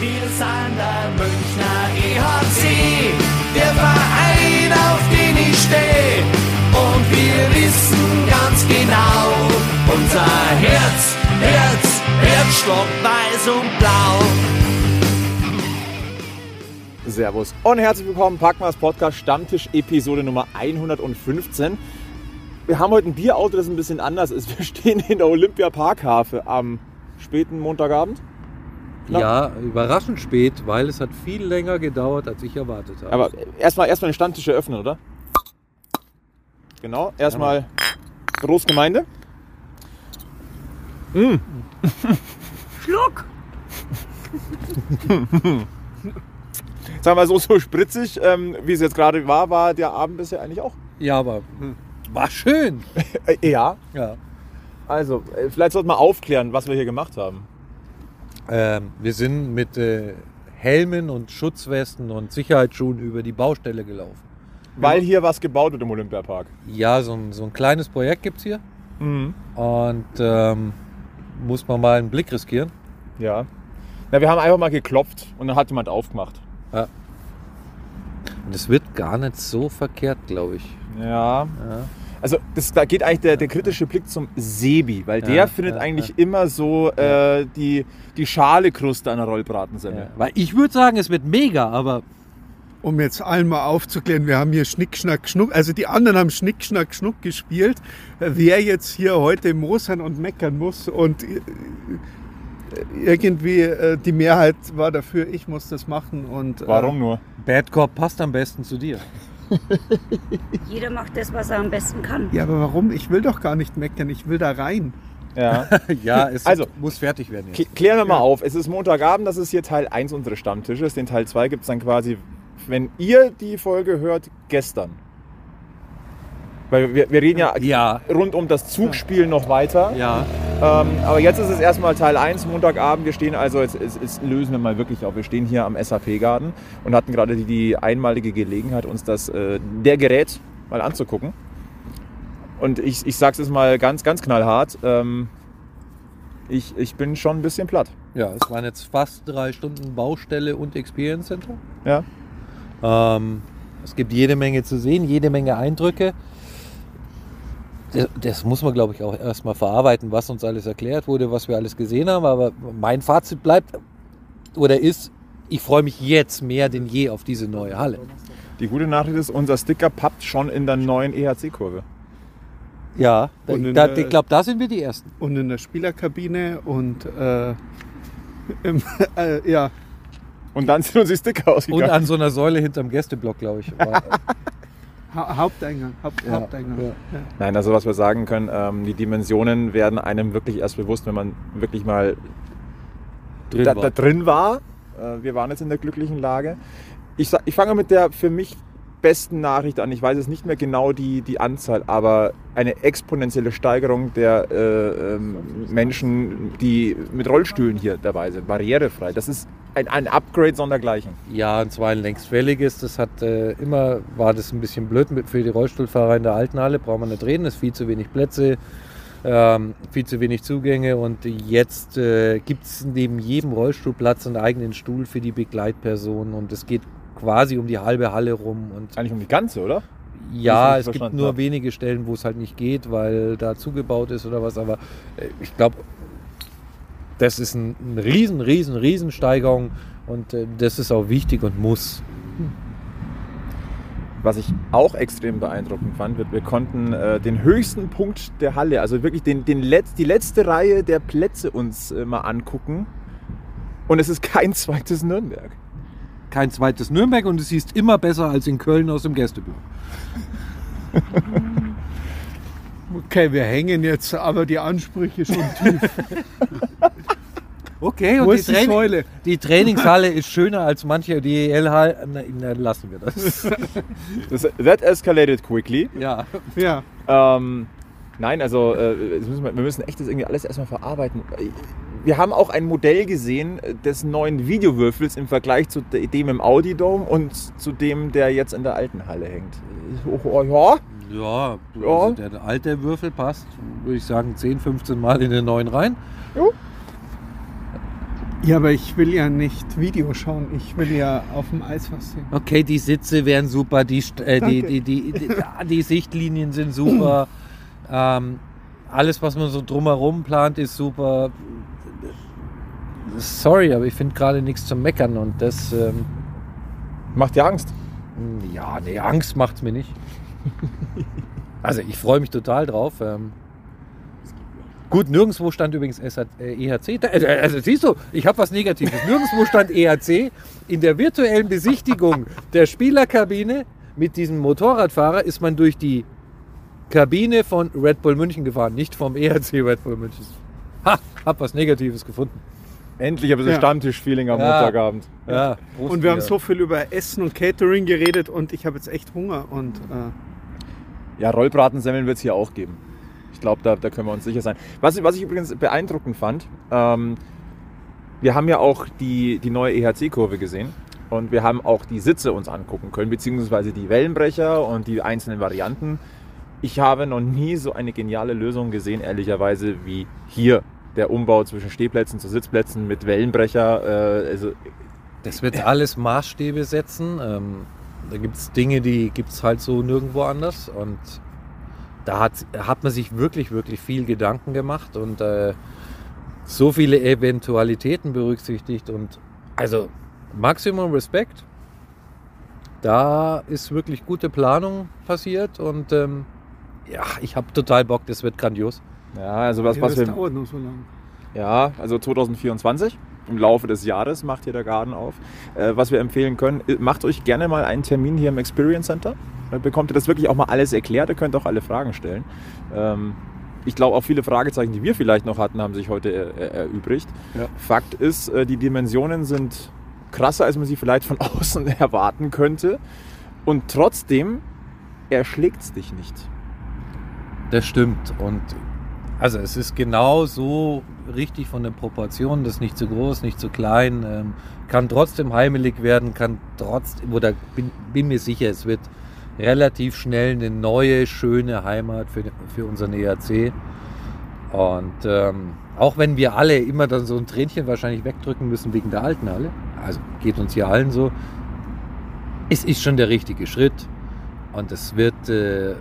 Wir sind der Münchner EHC, der Verein, auf den ich stehe. Und wir wissen ganz genau, unser Herz, Herz, Herzstock weiß und blau. Servus und herzlich willkommen, Packmas Podcast Stammtisch Episode Nummer 115. Wir haben heute ein Bierauto, das ein bisschen anders ist. Wir stehen in der Olympia Parkhafe am späten Montagabend. Ja, überraschend spät, weil es hat viel länger gedauert, als ich erwartet habe. Aber erstmal erstmal den Stammtisch eröffnen, oder? Genau, erstmal Prost Gemeinde. Mm. Schluck! Sagen wir so, so spritzig, ähm, wie es jetzt gerade war, war der Abend bisher eigentlich auch. ja, aber war schön. Ja. Ja. Also, äh, vielleicht sollten wir aufklären, was wir hier gemacht haben. Ähm, wir sind mit äh, Helmen und Schutzwesten und Sicherheitsschuhen über die Baustelle gelaufen. Weil hier was gebaut wird im Olympiapark. Ja, so ein, so ein kleines Projekt gibt es hier Mhm. und ähm, muss man mal einen Blick riskieren. Ja. Na, wir haben einfach mal geklopft und dann hat jemand aufgemacht. Und es wird gar nicht so verkehrt, glaube ich. Ja. Ja. Also das, da geht eigentlich der, der kritische Blick zum Sebi, weil der Ja, findet ja, eigentlich immer so äh, die, die schale Kruste einer Rollbratensemmel. Weil ich würde sagen, es wird mega, aber um jetzt allen mal aufzuklären, wir haben hier Schnick, Schnack, Schnuck, also die anderen haben Schnick, Schnack, Schnuck gespielt. Wer jetzt hier heute mosern und meckern muss und äh, irgendwie äh, die Mehrheit war dafür, ich muss das machen und äh, Warum nur? Bad Cop passt am besten zu dir. Jeder macht das, was er am besten kann. Ja, aber warum? Ich will doch gar nicht meckern, ich will da rein. Ja. ja, es Also, muss fertig werden jetzt. Kl- Klären wir mal auf. Es ist Montagabend, das ist hier Teil 1 unseres Stammtisches. Den Teil 2 gibt es dann quasi, wenn ihr die Folge hört, gestern. Weil wir, wir reden ja, Ja, rund um das Zugspiel noch weiter. ja. Ähm, aber jetzt ist es erstmal Teil 1, Montagabend. Wir stehen also, jetzt, jetzt, jetzt lösen wir mal wirklich auf. Wir stehen hier am SAP-Garten und hatten gerade die, die einmalige Gelegenheit, uns das, äh, der Gerät mal anzugucken. Und ich, ich sage es jetzt mal ganz, ganz knallhart. Ähm, ich, ich bin schon ein bisschen platt. Ja, es waren jetzt fast drei Stunden Baustelle und Experience Center. Ja. Ähm, es gibt jede Menge zu sehen, jede Menge Eindrücke. Das, das muss man, glaube ich, auch erstmal verarbeiten, was uns alles erklärt wurde, was wir alles gesehen haben. Aber mein Fazit bleibt oder ist, ich freue mich jetzt mehr denn je auf diese neue Halle. Die gute Nachricht ist, unser Sticker pappt schon in der neuen EHC-Kurve. Ja, da, Und der- ich glaube, da sind wir die Ersten. Und in der Spielerkabine und äh, im, äh, ja, Und dann sind uns die Sticker Und ausgegangen. an so einer Säule hinterm Gästeblock, glaube ich. War, ha Haupteingang. Haupt, Ja, Haupteingang. ja. Ja. Nein, also was wir sagen können, ähm, die Dimensionen werden einem wirklich erst bewusst, wenn man wirklich mal drin da, war. da drin war. Äh, wir waren jetzt in der glücklichen Lage. Ich, ich fange mit der für mich besten Nachricht an. Ich weiß jetzt nicht mehr genau die, die Anzahl, aber eine exponentielle Steigerung der äh, ähm, Menschen, die mit Rollstühlen hier dabei sind, barrierefrei. Das ist ein, ein Upgrade sondergleichen. Ja, und zwar ein längstfälliges. Das hat äh, immer, war das ein bisschen blöd für die Rollstuhlfahrer in der alten Halle. Braucht man nicht reden, es ist viel zu wenig Plätze, ähm, viel zu wenig Zugänge. Und jetzt äh, gibt es neben jedem Rollstuhlplatz einen eigenen Stuhl für die Begleitperson. Und es geht quasi um die halbe Halle rum. Und Eigentlich um die ganze, oder? ja, es gibt nur habe. wenige Stellen, wo es halt nicht geht, weil da zugebaut ist oder was. Aber äh, ich glaube, das ist ein, ein riesen, riesen, riesen Steigerung. Und äh, das ist auch wichtig und muss. Was ich auch extrem beeindruckend fand, wir, wir konnten äh, den höchsten Punkt der Halle, also wirklich den, den Letz-, die letzte Reihe der Plätze uns äh, mal angucken. Und es ist kein zweites Nürnberg. Kein zweites Nürnberg und es siehst immer besser als in Köln aus dem Gästeblock. Okay, wir hängen jetzt, aber die Ansprüche schon tief. Okay, und die, die Training, Säule? die Trainingshalle ist schöner als manche DEL-Halle. Lassen wir das. Das, that escalated quickly. ja. Ja, Ähm, nein, also äh, das müssen wir, wir müssen echt das irgendwie alles erstmal verarbeiten. Wir haben auch ein Modell gesehen äh, des neuen Videowürfels im Vergleich zu de- dem im Audi Dome und zu dem, der jetzt in der alten Halle hängt. Oh, Ja, Ja, Ja. Also der alte Würfel passt, würde ich sagen, 10, 15 Mal in den neuen rein. Jo. Ja, aber ich will ja nicht Video schauen. Ich will ja auf dem Eis was sehen. Okay, die Sitze wären super, die, St- äh, die, die, die, die, ja, die Sichtlinien sind super. ähm, alles, was man so drumherum plant, ist super. Sorry, aber ich finde gerade nichts zum Meckern und das, ähm, Macht dir Angst? ja, nee, Angst macht's mir nicht. Also ich freue mich total drauf. Ähm, gut, nirgendwo stand übrigens äh, EHC. Äh, also siehst du, ich habe was Negatives. Nirgendwo stand EHC. In der virtuellen Besichtigung der Spielerkabine mit diesem Motorradfahrer ist man durch die Kabine von Red Bull München gefahren, nicht vom EHC Red Bull München. Ha, hab was Negatives gefunden. Endlich ein bisschen Ja. Stammtisch-Feeling am Ja. Montagabend. Ja, Und wir haben so viel über Essen und Catering geredet und ich habe jetzt echt Hunger. Und äh, Ja, Rollbratensemmeln wird es hier auch geben. Ich glaube, da, da können wir uns sicher sein. Was, was ich übrigens beeindruckend fand, ähm, wir haben ja auch die, die neue EHC-Kurve gesehen und wir haben auch die Sitze uns angucken können, beziehungsweise die Wellenbrecher und die einzelnen Varianten. Ich habe noch nie so eine geniale Lösung gesehen, ehrlicherweise, wie hier. Der Umbau zwischen Stehplätzen zu Sitzplätzen mit Wellenbrecher. Äh, also Das wird alles Maßstäbe setzen. Ähm, da gibt es Dinge, die gibt es halt so nirgendwo anders. Und da hat, hat man sich wirklich, wirklich viel Gedanken gemacht und äh, so viele Eventualitäten berücksichtigt. Und also Maximum Respekt. Da ist wirklich gute Planung passiert und ähm, ja, ich habe total Bock, das wird grandios. Ja, also was, ja, was das wir, dauert nur so lange. Ja, also 2024. Im Laufe des Jahres macht hier der Garten auf. Äh, was wir empfehlen können, macht euch gerne mal einen Termin hier im Experience Center. Dann bekommt ihr das wirklich auch mal alles erklärt. Ihr könnt auch alle Fragen stellen. Ähm, ich glaube, auch viele Fragezeichen, die wir vielleicht noch hatten, haben sich heute äh, erübrigt. Ja. Fakt ist, äh, die Dimensionen sind krasser, als man sie vielleicht von außen erwarten könnte. Und trotzdem erschlägt es dich nicht. Das stimmt. Und also es ist genau so richtig von den Proportionen, das ist nicht zu groß, nicht zu klein, ähm, kann trotzdem heimelig werden, kann trotzdem, oder bin, bin mir sicher, es wird relativ schnell eine neue, schöne Heimat für, für unseren ERC. Und ähm, auch wenn wir alle immer dann so ein Tränchen wahrscheinlich wegdrücken müssen wegen der alten Halle, also geht uns hier allen so, es ist schon der richtige Schritt und es wird äh,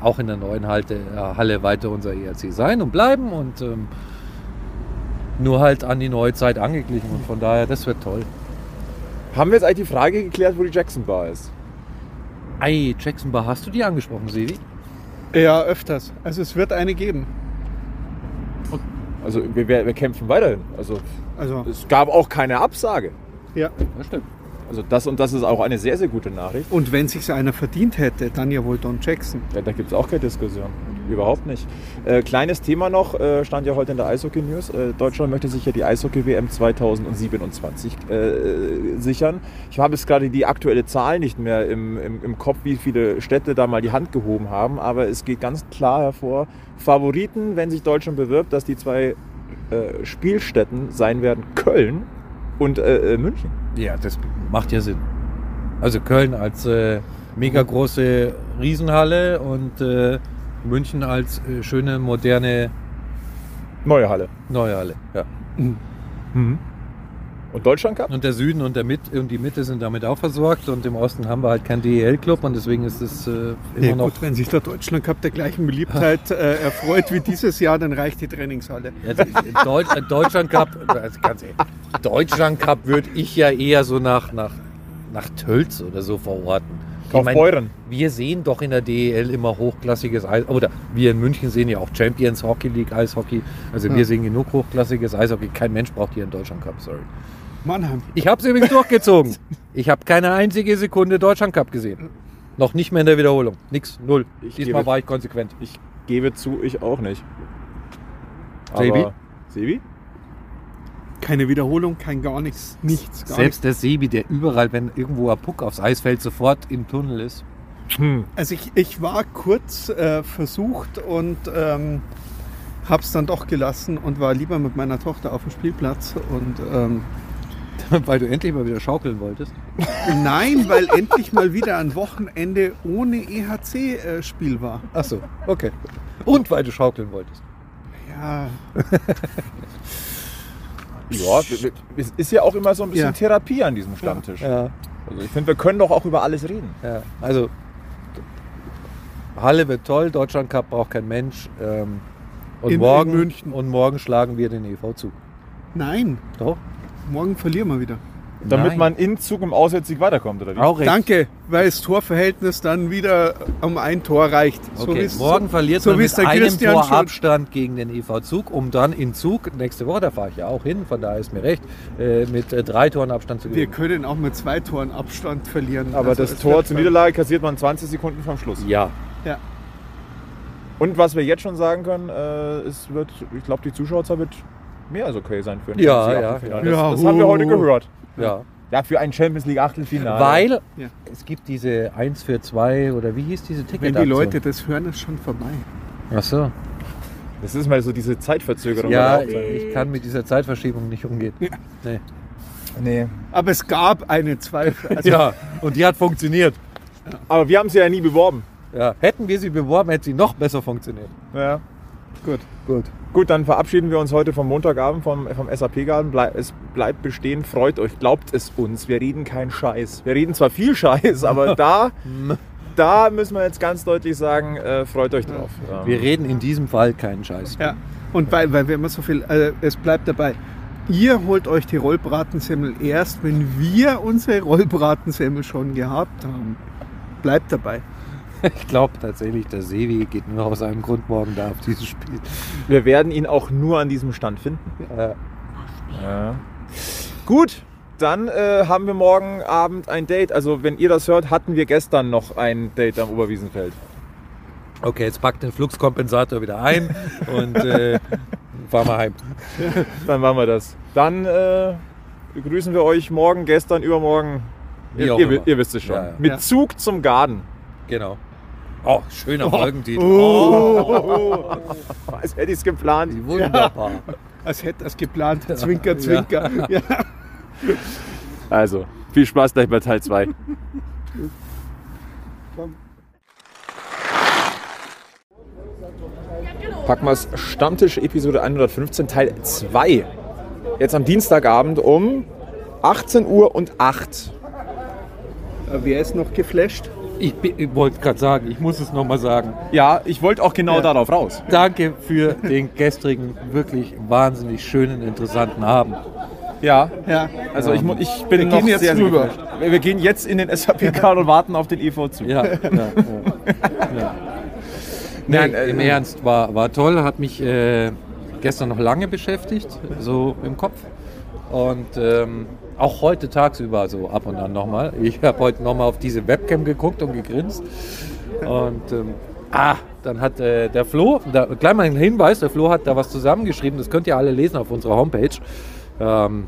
auch in der neuen Halte, äh, Halle weiter unser ERC sein und bleiben und ähm, nur halt an die neue Zeit angeglichen und von daher, das wird toll. Haben wir jetzt eigentlich die Frage geklärt, wo die Jackson Bar ist? Ei, Jackson Bar, hast du die angesprochen, Sevi? Ja, öfters. Also es wird eine geben. Also wir, wir, wir kämpfen weiterhin. Also Also es gab auch keine Absage. ja. Das stimmt. Also das und das ist auch eine sehr, sehr gute Nachricht. Und wenn sich einer verdient hätte, dann ja wohl Don Jackson. Ja, da gibt es auch keine Diskussion. Überhaupt nicht. Äh, kleines Thema noch, äh, stand ja heute in der Eishockey News. Äh, Deutschland möchte sich ja die Eishockey-WM 2027 äh, sichern. Ich habe jetzt gerade die aktuelle Zahl nicht mehr im, im, im Kopf, wie viele Städte da mal die Hand gehoben haben, aber es geht ganz klar hervor, Favoriten, wenn sich Deutschland bewirbt, dass die zwei äh, Spielstätten sein werden Köln und äh, äh, München. Ja, das macht ja Sinn. Also Köln als äh, mega große Riesenhalle und äh, München als äh, schöne, moderne Neue Halle. neue Halle. Ja. Und Deutschland Cup? Und der Süden und, der Mit und die Mitte sind damit auch versorgt und im Osten haben wir halt keinen DEL-Club und deswegen ist es äh, immer Ja, noch. gut, wenn sich der Deutschland Cup der gleichen Beliebtheit äh, erfreut wie dieses Jahr, dann reicht die Trainingshalle. Ja, der- der Deut äh, Deutschland Cup, also ganz ehrlich, Deutschland Cup würde ich ja eher so nach, nach, nach Tölz oder so verorten. Kaufbeuren. wir sehen doch in der DEL immer hochklassiges Eis, oder wir in München sehen ja auch Champions Hockey League Eishockey. Also wir Ja. sehen genug hochklassiges Eishockey. Kein Mensch braucht hier einen Deutschland Cup, sorry. Mannheim. Ich habe es übrigens durchgezogen. Ich habe keine einzige Sekunde Deutschland Cup gesehen. Noch nicht mehr in der Wiederholung. Nix, null. Ich Diesmal gebe- war ich konsequent. Ich gebe zu, ich auch nicht. Sebi? Aber- Sebi? Keine Wiederholung, kein gar nichts. Nichts, gar Selbst der Sebi, der überall, wenn irgendwo ein Puck aufs Eis fällt, sofort im Tunnel ist. nichts. Also ich, ich war kurz äh, versucht und ähm, habe es dann doch gelassen und war lieber mit meiner Tochter auf dem Spielplatz. Und ähm, Weil du endlich mal wieder schaukeln wolltest. nein, weil endlich mal wieder ein Wochenende ohne EHC-Spiel war. Ach so, okay. Und weil du schaukeln wolltest. Ja, Ja, es ist ja auch immer so ein bisschen Ja. Therapie an diesem Stammtisch. Ja, Also ich finde, wir können doch auch über alles reden. ja. Also, Halle wird toll, Deutschland Cup braucht kein Mensch. Ähm, und, In- in morgen, München. und morgen schlagen wir den EV zu. Nein, Doch? Morgen verlieren wir wieder. Damit Nein. man in Zug im Auswärtssieg weiterkommt, oder wie? Auch recht. Danke, weil das Torverhältnis dann wieder um ein Tor reicht. Okay, wie's- morgen verliert so man mit einem Christian Tor schon- Abstand gegen den EV Zug, um dann in Zug, nächste Woche, da fahre ich ja auch hin, von daher ist mir recht, äh, mit äh, drei Toren Abstand zu Wir gewinnen. können auch mit zwei Toren Abstand verlieren. Aber Also das Tor zur Niederlage kassiert man 20 Sekunden vom Schluss. Ja, Ja. Und was wir jetzt schon sagen können, äh, es wird, ich glaube, die Zuschauerzahl wird mehr als okay sein für ein Ja, Champions League ja, Achtelfinale. ja. Das, das haben wir heute gehört. ja. Ja, für ein Champions League Achtelfinale. Weil Ja. es gibt diese 1 für 2 oder wie hieß diese Ticket? Wenn die Leute das hören, ist schon vorbei. Ach so. Das ist mal so diese Zeitverzögerung. Ja, ich kann mit dieser Zeitverschiebung nicht umgehen. Nee. nee. Aber es gab eine Zweifel. Also Ja, und die hat funktioniert. Aber wir haben sie ja nie beworben. Ja. Hätten wir sie beworben, hätte sie noch besser funktioniert. Ja. Gut. Gut. Gut, dann verabschieden wir uns heute vom Montagabend vom, vom SAP-Garten. Blei es bleibt bestehen, freut euch, glaubt es uns. Wir reden keinen Scheiß. Wir reden zwar viel Scheiß, aber da, da müssen wir jetzt ganz deutlich sagen, äh, freut euch drauf. Ähm, Wir reden in diesem Fall keinen Scheiß. Ja. Und weil, weil wir immer so viel, äh, es bleibt dabei. Ihr holt euch die Rollbratensemmel erst, wenn wir unsere Rollbratensemmel schon gehabt haben. Bleibt dabei. Ich glaube tatsächlich, der Sevi geht nur aus einem Grund morgen da auf dieses Spiel. wir werden ihn auch nur an diesem Stand finden. Äh, Ja. Gut, dann äh, haben wir morgen Abend ein Date. Also wenn ihr das hört, hatten wir gestern noch ein Date am Oberwiesenfeld. okay, jetzt packt den Fluxkompensator wieder ein und äh, fahren wir heim. Dann machen wir das. Dann äh, begrüßen wir euch morgen, gestern, übermorgen. Ihr, ihr, ihr wisst es schon. Ja, ja. Mit Ja. Zug zum Garten. Genau. Oh, schöner Folgentitel. Oh, Als hätte ich es geplant. Wunderbar. als hätte es geplant. Zwinker, zwinker. Ja. Also, viel Spaß gleich bei Teil 2. Packmas Stammtisch Episode 115 Teil 2. Jetzt am Dienstagabend um 18 Uhr und 8. Wer ist noch geflasht? Ich, ich wollte gerade sagen, ich muss es nochmal sagen. Ja, ich wollte auch genau Ja. darauf raus. Danke für den gestrigen, wirklich wahnsinnig schönen, interessanten Abend. Ja, Ja. also ich, ich bin Wir noch gehen jetzt sehr, sehr rüber. Wir gehen jetzt in den SAP-Card und warten auf den EV zu. Ja, ja, ja. Nee, Nein, äh, im Ernst, war, war toll, hat mich äh, gestern noch lange beschäftigt, so im Kopf. Und ähm, auch heute tagsüber so ab und an nochmal. Ich habe heute nochmal auf diese Webcam geguckt und gegrinst. Und ähm, ah, dann hat äh, der Flo, da, gleich mal ein Hinweis, der Flo hat da was zusammengeschrieben, das könnt ihr alle lesen auf unserer Homepage. Ähm,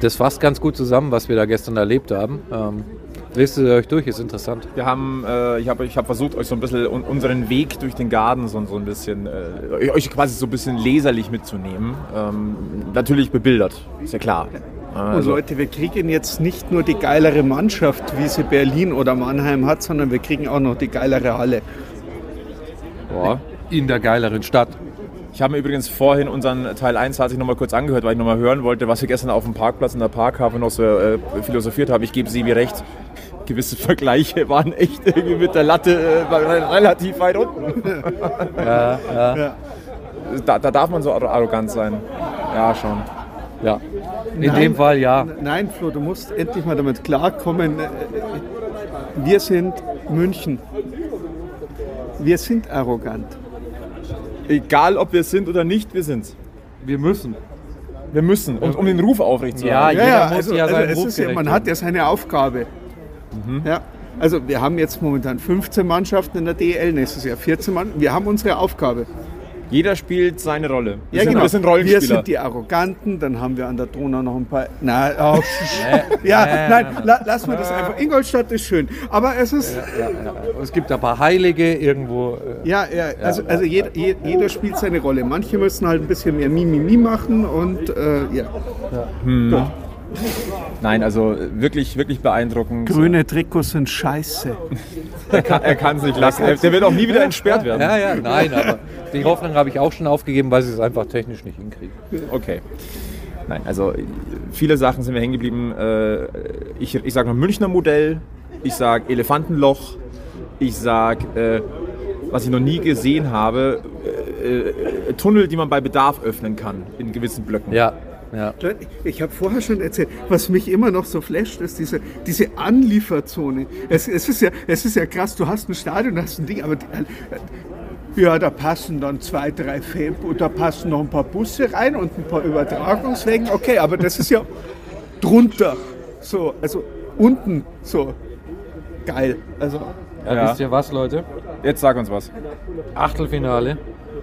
das fasst ganz gut zusammen, was wir da gestern erlebt haben. Ähm, lest es euch durch, ist interessant. Wir haben, äh, ich habe ich hab versucht, euch so ein bisschen un unseren Weg durch den Garten so, so ein bisschen, äh, euch quasi so ein bisschen leserlich mitzunehmen. Ähm, natürlich bebildert, ist ja klar. Und Also, Leute, wir kriegen jetzt nicht nur die geilere Mannschaft, wie sie Berlin oder Mannheim hat, sondern wir kriegen auch noch die geilere Halle. boah. In der geileren Stadt. Ich habe mir übrigens vorhin unseren Teil 1 hat sich noch mal kurz angehört, weil ich noch mal hören wollte, was wir gestern auf dem Parkplatz in der Parkhafe noch so äh, philosophiert haben. Ich gebe Sebi recht. Gewisse Vergleiche waren echt irgendwie mit der Latte äh, relativ weit unten. Ja, ja, Da, da darf man so arro- arrogant sein. Ja, schon. ja. In Nein. dem Fall ja. Nein, Flo, du musst endlich mal damit klarkommen. Wir sind München. Wir sind arrogant. Egal, ob wir es sind oder nicht, wir sind's. Wir müssen. Wir müssen, um, um den Ruf aufrechtzuerhalten. Ja, Ja, jeder ja, muss also, ja also ja, man hat ja seine Aufgabe. Mhm. Ja, also wir haben jetzt momentan 15 Mannschaften in der DL, nächstes Jahr 14 Mann. Wir haben unsere Aufgabe. Jeder spielt seine Rolle. Wir Ja, sind, genau. Wir sind Rollenspieler. Wir sind die Arroganten, dann haben wir an der Donau noch ein paar. Na, oh, ja, nein, la, lass mal das einfach. Ingolstadt ist schön, aber es ist. Ja, ja. Es gibt ein paar Heilige irgendwo. äh, Ja, ja, also, also jeder, je- jeder spielt seine Rolle. Manche müssen halt ein bisschen mehr Mimimi machen und äh, ja. Nein, also wirklich, wirklich beeindruckend. Grüne Trikots sind scheiße. Er kann er kann es nicht lassen. Er- Der wird auch nie wieder entsperrt werden. Ja, ja, nein, aber die Hoffnung habe ich auch schon aufgegeben, weil sie es einfach technisch nicht hinkriegen. Okay. Nein, also äh, viele Sachen sind wir hängen geblieben. Äh, ich ich sage mal Münchner Modell, ich sage Elefantenloch, ich sage, äh, was ich noch nie gesehen habe, äh, äh, Tunnel, die man bei Bedarf öffnen kann in gewissen Blöcken. Ja, ja. Ich habe vorher schon erzählt, was mich immer noch so flasht, ist diese, diese Anlieferzone. Es, es, ist ja, es ist ja krass, du hast ein Stadion, hast ein Ding, aber die, ja, da passen dann zwei, drei Fäden, da passen noch ein paar Busse rein und ein paar Übertragungswegen. Okay, aber das ist ja drunter. So, also unten so geil. Also Ja. Wisst ihr was, Leute? Jetzt sag uns was. Achtelfinale.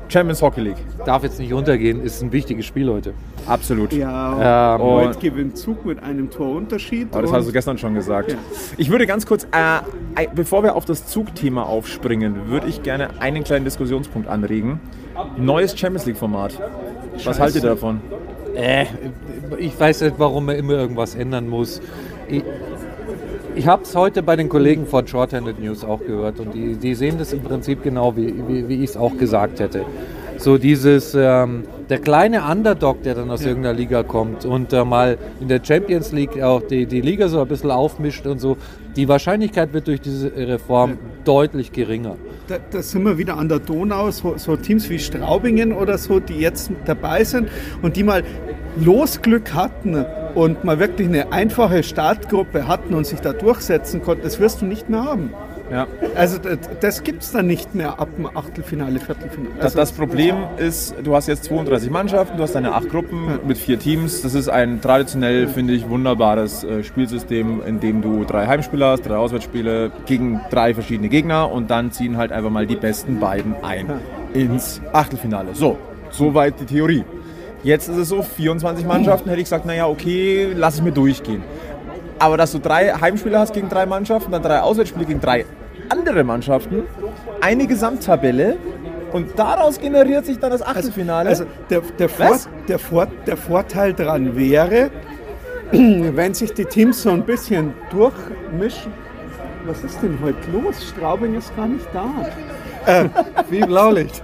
Champions Hockey League. Darf jetzt nicht untergehen, ist ein wichtiges Spiel heute. Absolut. ja, Ähm, heute gewinnt Zug mit einem Torunterschied. Aber das und- hast du gestern schon gesagt. Ich würde ganz kurz, äh, bevor wir auf das Zugthema aufspringen, würde ich gerne einen kleinen Diskussionspunkt anregen. Neues Champions League-Format. Was haltet ihr davon? Äh, ich weiß nicht, warum man immer irgendwas ändern muss. Ich, ich habe es heute bei den Kollegen von Shorthanded News auch gehört und die, die sehen das im Prinzip genau, wie, wie, wie ich es auch gesagt hätte. So dieses, ähm, der kleine Underdog, der dann aus irgendeiner Liga kommt und äh, mal in der Champions League auch die, die Liga so ein bisschen aufmischt und so, die Wahrscheinlichkeit wird durch diese Reform deutlich geringer. Da, da sind wir wieder an der Donau, so, so Teams wie Straubingen oder so, die jetzt dabei sind und die mal Losglück hatten und mal wirklich eine einfache Startgruppe hatten und sich da durchsetzen konnten, das wirst du nicht mehr haben. Ja. Also das, das gibt es dann nicht mehr ab dem Achtelfinale, Viertelfinale. Das, Also, das Problem ist, du hast jetzt 32 Mannschaften, du hast deine acht Gruppen mit vier Teams. Das ist ein traditionell, finde ich, wunderbares äh, Spielsystem, in dem du drei Heimspiele hast, drei Auswärtsspiele gegen drei verschiedene Gegner und dann ziehen halt einfach mal die besten beiden ein ins Achtelfinale. So, soweit die Theorie. Jetzt ist es so, 24 Mannschaften, hätte ich gesagt, naja, okay, lass es mir durchgehen. Aber dass du drei Heimspiele hast gegen drei Mannschaften, dann drei Auswärtsspiele gegen drei andere Mannschaften, eine Gesamttabelle und daraus generiert sich dann das Achtelfinale. Also der, der, Vor, der, Vor, der Vorteil daran wäre, wenn sich die Teams so ein bisschen durchmischen. Was ist denn heute los? Straubing ist gar nicht da. Äh, wie Blaulicht.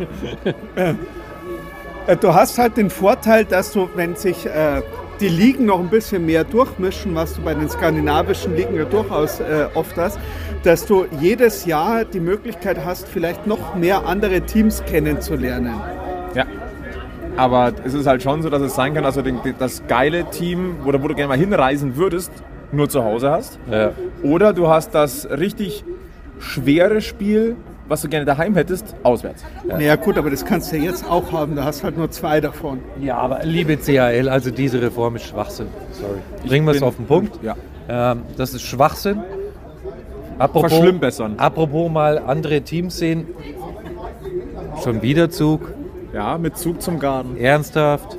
Äh, du hast halt den Vorteil, dass du, wenn sich äh, die Ligen noch ein bisschen mehr durchmischen, was du bei den skandinavischen Ligen ja durchaus äh, oft hast, dass du jedes Jahr die Möglichkeit hast, vielleicht noch mehr andere Teams kennenzulernen. ja. Aber es ist halt schon so, dass es sein kann, dass du den, das geile Team, wo du, wo du gerne mal hinreisen würdest, nur zu Hause hast. Ja. Oder du hast das richtig schwere Spiel, was du gerne daheim hättest, auswärts. Naja gut, aber das kannst du ja jetzt auch haben, da hast halt nur zwei davon. Ja, aber liebe CHL, also diese Reform ist Schwachsinn. Sorry. Bringen wir es auf den Punkt. Ja. Ähm, das ist Schwachsinn. Apropos, Verschlimmbessern. apropos mal andere Teams sehen. Schon wieder Zug. Ja, mit Zug zum Garten. Ernsthaft.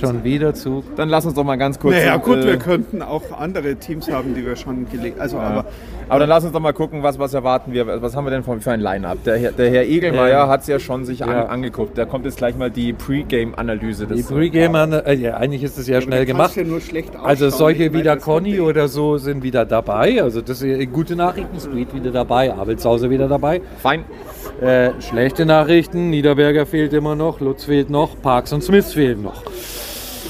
Schon wieder Zug. Dann lass uns doch mal ganz kurz. naja gut, äh, wir könnten auch andere Teams haben, die wir schon gelegt Also Ja. aber Aber dann lass uns doch mal gucken, was, was erwarten wir. Was haben wir denn für für ein Line-Up? Der, Herr- der Herr Egelmeier Ähm, hat es ja schon sich ja. an, angeguckt. Da kommt jetzt gleich mal die Pre-Game-Analyse. Die des- Pre-Gamer, äh, ja, eigentlich ist es ja schnell du gemacht. ja nur schlecht Also solche wie der Conny oder so sind wieder dabei. Also das sind gute Nachrichten. Street wieder dabei, Abelshauser wieder dabei. Fein. Äh, schlechte Nachrichten, Niederberger fehlt immer noch, Lutz fehlt noch, Parks und Smith fehlen noch.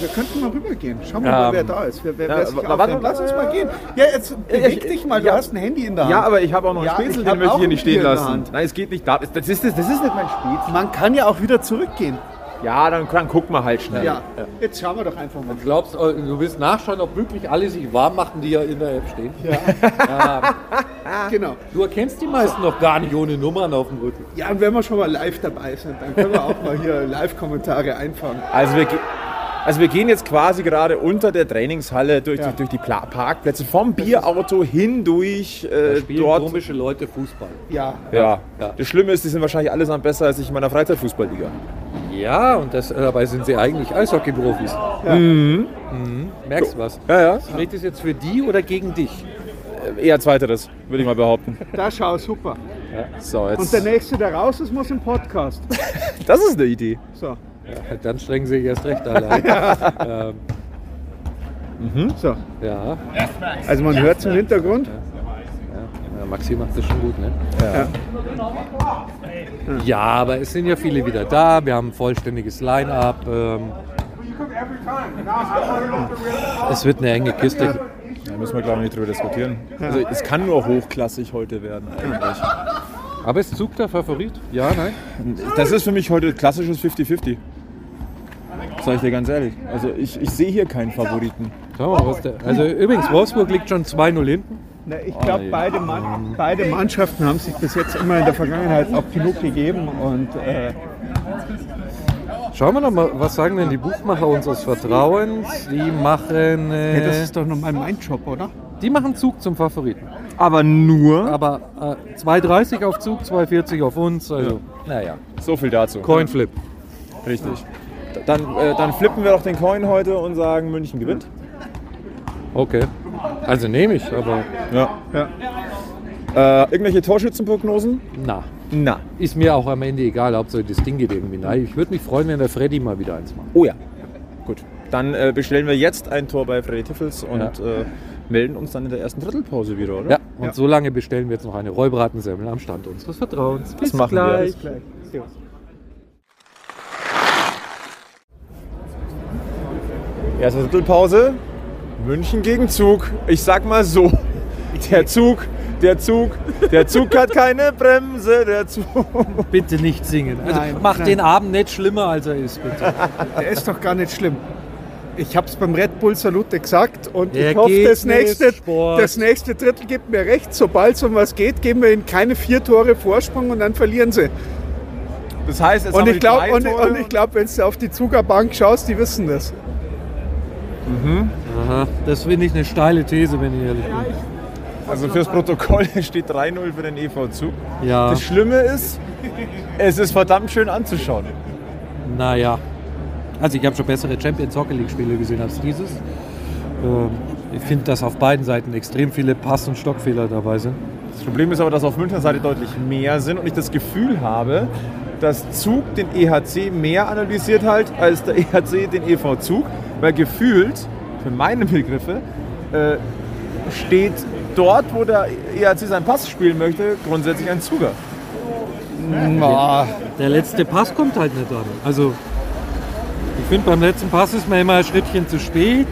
Wir könnten mal rübergehen. Schau mal, mal, Ähm, wer da ist. Wer, wer, ja, wer sich warte, Lass uns mal gehen. Ja, jetzt beweg dich mal. Du ja. hast ein Handy in der Hand. Ja, aber ich habe auch noch einen Ja, Spätzle, ich den möchte ich hier nicht stehen lassen. Nein, es geht nicht. Da- Das ist, das ist nicht mein Spätzle. Man kann ja auch wieder zurückgehen. Ja, dann, dann gucken wir halt schnell. Ja. Jetzt schauen wir doch einfach mal. Glaubst du, du willst nachschauen, ob wirklich alle sich warm machen, die ja in der App stehen? Ja. Genau. Du erkennst die meisten noch gar nicht ohne Nummern auf dem Rücken. Ja, und wenn wir schon mal live dabei sind, dann können wir auch mal hier Live-Kommentare einfangen. Also wir, ge- also wir gehen jetzt quasi gerade unter der Trainingshalle durch, Ja. die, durch die Parkplätze, vom Bierauto hindurch äh, dort. komische Leute Fußball. Ja. Ja. Ja. Das Schlimme ist, die sind wahrscheinlich allesamt besser als ich in meiner Freizeitfußballliga. Ja, und das, dabei sind sie eigentlich Eishockey-Profis. Mhm. Merkst du was? Ja, ja. Spricht es jetzt für die oder gegen dich? Eher zweiteres, würde ich mal behaupten. Da schau, super. So, Und jetzt. der Nächste, der raus ist, muss im Podcast. Das ist eine Idee. So, Ja, dann strengen sie sich erst recht alle an. ähm, so. ja. Also man hört im Hintergrund. ja, Maxi macht das schon gut, ne? Ja. aber es sind ja viele wieder da. Wir haben ein vollständiges Line-Up. Ähm, Es wird eine enge Kiste. Da müssen wir, glaube ich, nicht drüber diskutieren. Also es kann nur hochklassig heute werden eigentlich. Aber ist Zug der Favorit? Ja, nein? Das ist für mich heute klassisches 50-50. Sag ich dir ganz ehrlich. Also ich, ich sehe hier keinen Favoriten. Schauen wir mal, was der. Also übrigens, Wolfsburg liegt schon 2-0 hinten. Na, ich glaube, beide, Mann, beide Mannschaften haben sich bis jetzt immer in der Vergangenheit auch genug gegeben. Und äh, Schauen wir doch mal, was sagen denn die Buchmacher unseres Vertrauens? Die machen, hey, das äh, ist doch nochmal mein Job, oder? die machen Zug zum Favoriten. Aber nur. Aber äh, 2,30 auf Zug, 2,40 auf uns. Also, naja. So viel dazu. Coinflip. Richtig. Dann, äh, dann flippen wir doch den Coin heute und sagen, München gewinnt. Okay. Also nehme ich, aber Ja. Ja. Äh, irgendwelche Torschützenprognosen? na. Na. Ist mir auch am Ende egal, Hauptsache das Ding geht irgendwie rein. Ich würde mich freuen, wenn der Freddy mal wieder eins macht. Oh ja. Gut. Dann äh, bestellen wir jetzt ein Tor bei Freddy Tiffels und Ja. äh, melden uns dann in der ersten Drittelpause wieder, oder? Ja, und so lange bestellen wir jetzt noch eine Räubratensemmel am Stand unseres Vertrauens. Bis machen wir. gleich. Bis Gleich. Erste Drittelpause. München gegen Zug. Ich sag mal so. Der Zug, der Zug, der Zug hat keine Bremse, der Zug. Bitte nicht singen. Also Nein, mach nein. den Abend nicht schlimmer, als er ist, bitte. Der ist doch gar nicht schlimm. Ich habe es beim Red Bull Salute gesagt und Der ich hoffe, das nächste, Sport. das nächste Drittel gibt mir recht. Sobald es um was geht, geben wir ihnen keine vier Tore Vorsprung und dann verlieren sie. Das heißt, jetzt Und ich drei und, Tore und ich glaub, wenn du auf die Zugerbank schaust, die wissen das. Aha, das finde ich eine steile These, wenn ich ehrlich bin. Also fürs Protokoll steht 3-0 für den EV Zug. Ja, Das Schlimme ist, es ist verdammt schön anzuschauen. naja. Also ich habe schon bessere Champions Hockey League Spiele gesehen als dieses. Ähm, ich finde, dass auf beiden Seiten extrem viele Pass- und Stockfehler dabei sind. Das Problem ist aber, dass auf Münchner Seite deutlich mehr sind und ich das Gefühl habe, dass Zug den EHC mehr analysiert halt als der EHC den EV Zug, weil gefühlt, für meine Begriffe, äh, steht dort, wo der EHC seinen Pass spielen möchte, grundsätzlich ein Zuger. Der letzte Pass kommt halt nicht an. Also ich finde, beim letzten Pass ist man immer ein Schrittchen zu spät.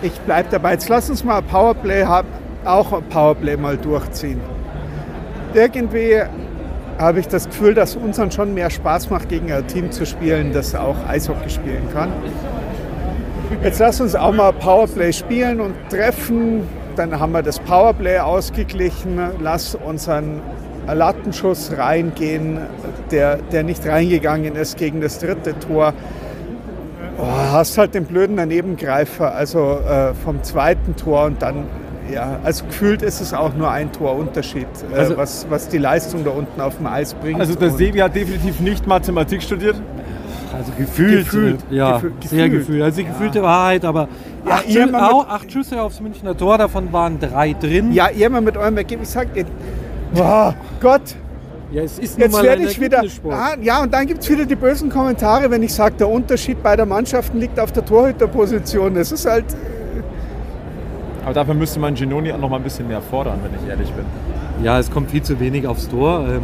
Ich bleibe dabei. Jetzt lass uns mal Powerplay haben, auch ein Powerplay mal durchziehen. Irgendwie habe ich das Gefühl, dass unseren schon mehr Spaß macht, gegen ein Team zu spielen, das auch Eishockey spielen kann. Jetzt lass uns auch mal Powerplay spielen und treffen. Dann haben wir das Powerplay ausgeglichen. Lass unseren Lattenschuss reingehen, der, der nicht reingegangen ist gegen das dritte Tor. Oh, hast halt den blöden Danebengreifer, also äh, vom zweiten Tor und dann, ja, also gefühlt ist es auch nur ein Torunterschied, äh, Also- was, was die Leistung da unten auf dem Eis bringt. Also der Sebi hat definitiv nicht Mathematik studiert. Also gefühlt. Gefühlt, Ja, gefühl- sehr gefühlt. gefühlt. Also die gefühlte Wahrheit, aber Ja, acht, ihr Schü mal mit- au, acht Schüsse aufs Münchner Tor, davon waren drei drin. Ja, ihr mal mit eurem Ergebnis sagt, ihr, boah, Gott, Ja, es jetzt werde ich wieder. Ah, ja, und dann gibt es wieder die bösen Kommentare, wenn ich sage, der Unterschied bei der Mannschaften liegt auf der Torhüterposition. Das ist halt, Aber dafür müsste man Genoni noch mal ein bisschen mehr fordern, wenn ich ehrlich bin. Ja, es kommt viel zu wenig aufs Tor. Ähm,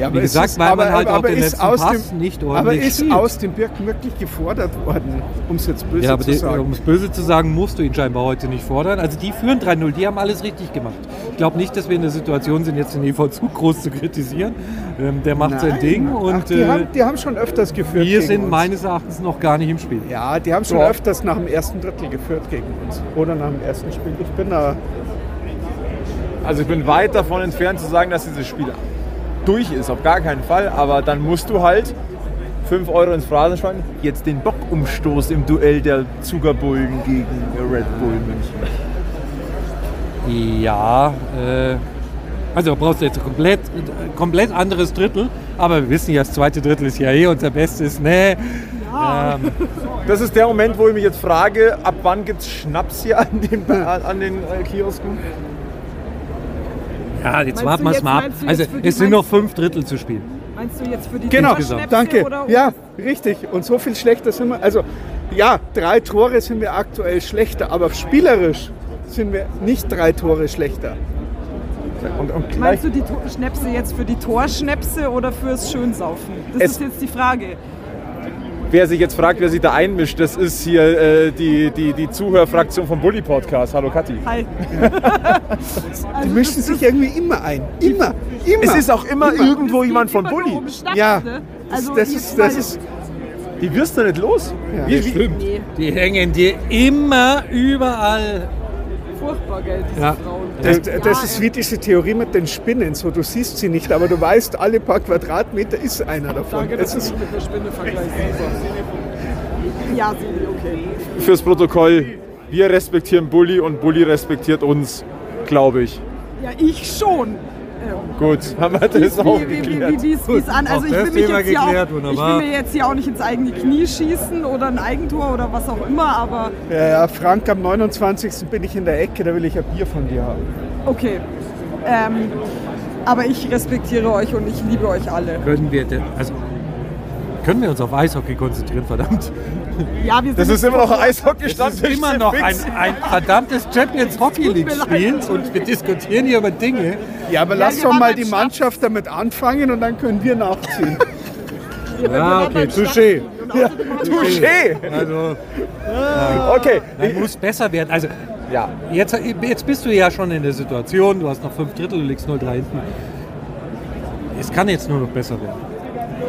ja, Wie es gesagt, ist, weil man halt auch den letzten aus Pass dem, nicht Aber ordentlich ist spielt. aus dem Birken wirklich gefordert worden, um es jetzt böse ja, aber zu die, sagen. um es böse zu sagen, musst du ihn scheinbar heute nicht fordern. Also die führen 3-0, die haben alles richtig gemacht. Ich glaube nicht, dass wir in der Situation sind, jetzt den EV zu groß zu kritisieren. Ähm, der macht sein Nein. Ding und Ach, die, äh, haben, die haben schon öfters geführt. wir gegen sind uns. meines Erachtens noch gar nicht im Spiel. Ja, die haben schon Ja. öfters nach dem ersten Drittel geführt gegen uns. Oder nach dem ersten Spiel. Ich bin da. Also ich bin weit davon entfernt zu sagen, dass dieses Spiel durch ist, auf gar keinen Fall. Aber dann musst du halt 5 Euro ins Phrasenschwein, jetzt den Bockumstoß im Duell der Zugerbullen gegen Red Bull München. Ja, äh, also brauchst du jetzt ein komplett, komplett anderes Drittel, aber wir wissen ja, das zweite Drittel ist ja eh unser Bestes. Nee. Ähm, Das ist der Moment, wo ich mich jetzt frage, ab wann gibt es Schnaps hier an den, an, an den äh, Kiosken? Ja, jetzt Meinst warten wir es mal ab. Also es sind noch fünf Drittel zu spielen. Meinst du jetzt für die Genau, danke. Oder Ja, richtig. Und so viel schlechter sind wir. Also, ja, drei Tore sind wir aktuell schlechter, aber spielerisch sind wir nicht drei Tore schlechter. Und, und gleich, Meinst du die Tor- Schnäpse jetzt für die Torschnäpse oder fürs Schönsaufen? Das Es- ist jetzt die Frage. Wer sich jetzt fragt, wer sich da einmischt, das ist hier äh, die, die, die Zuhörfraktion vom Bully Podcast. Hallo Kathi. Hi. Die mischen sich irgendwie immer ein. Immer. Immer. Es ist auch immer, irgendwo jemand von Immer Bully. Ja. ne? Das, Also das, ist, das ist. Die wirst du nicht los. Ja. Wie, wie, Nee, Die hängen dir immer überall. Furchtbar, gell, diese Ja. Frauen. Das, das ist wie diese Theorie mit den Spinnen. So, du siehst sie nicht, aber du weißt, alle paar Quadratmeter ist einer davon. Danke, Es dass ist, mit der Spinne vergleichst. Ja, Sili, okay. fürs Protokoll, wir respektieren Bully und Bully respektiert uns, glaube ich. Ja, ich schon. Gut, haben wir das auch Wie, wie, wie, geklärt. wie, wie, es an. Also auch ich will, mich jetzt hier auch, ich will mir jetzt hier auch nicht ins eigene Knie schießen oder ein Eigentor oder was auch immer, aber ja, ja, Frank, am 29. bin ich in der Ecke, da will ich ein Bier von dir haben. okay. Ähm, aber ich respektiere euch und ich liebe euch alle. Können wir, denn, also, können wir uns auf Eishockey konzentrieren, verdammt? Ja, wir sind Das ist immer noch ein Eishockeystand. ist immer noch ein, ein verdammtes Champions Hockey League mir Spiel leid. und wir diskutieren hier über Dinge. Ja, aber lass wir doch mal die. Mannschaft damit anfangen und dann können wir nachziehen. Ja, okay, touché. Touché. Also, Okay. man muss besser werden. Also, Ja. jetzt, jetzt bist du ja schon in der Situation, du hast noch fünf Drittel, du liegst 0-3 hinten. Es kann jetzt nur noch besser werden.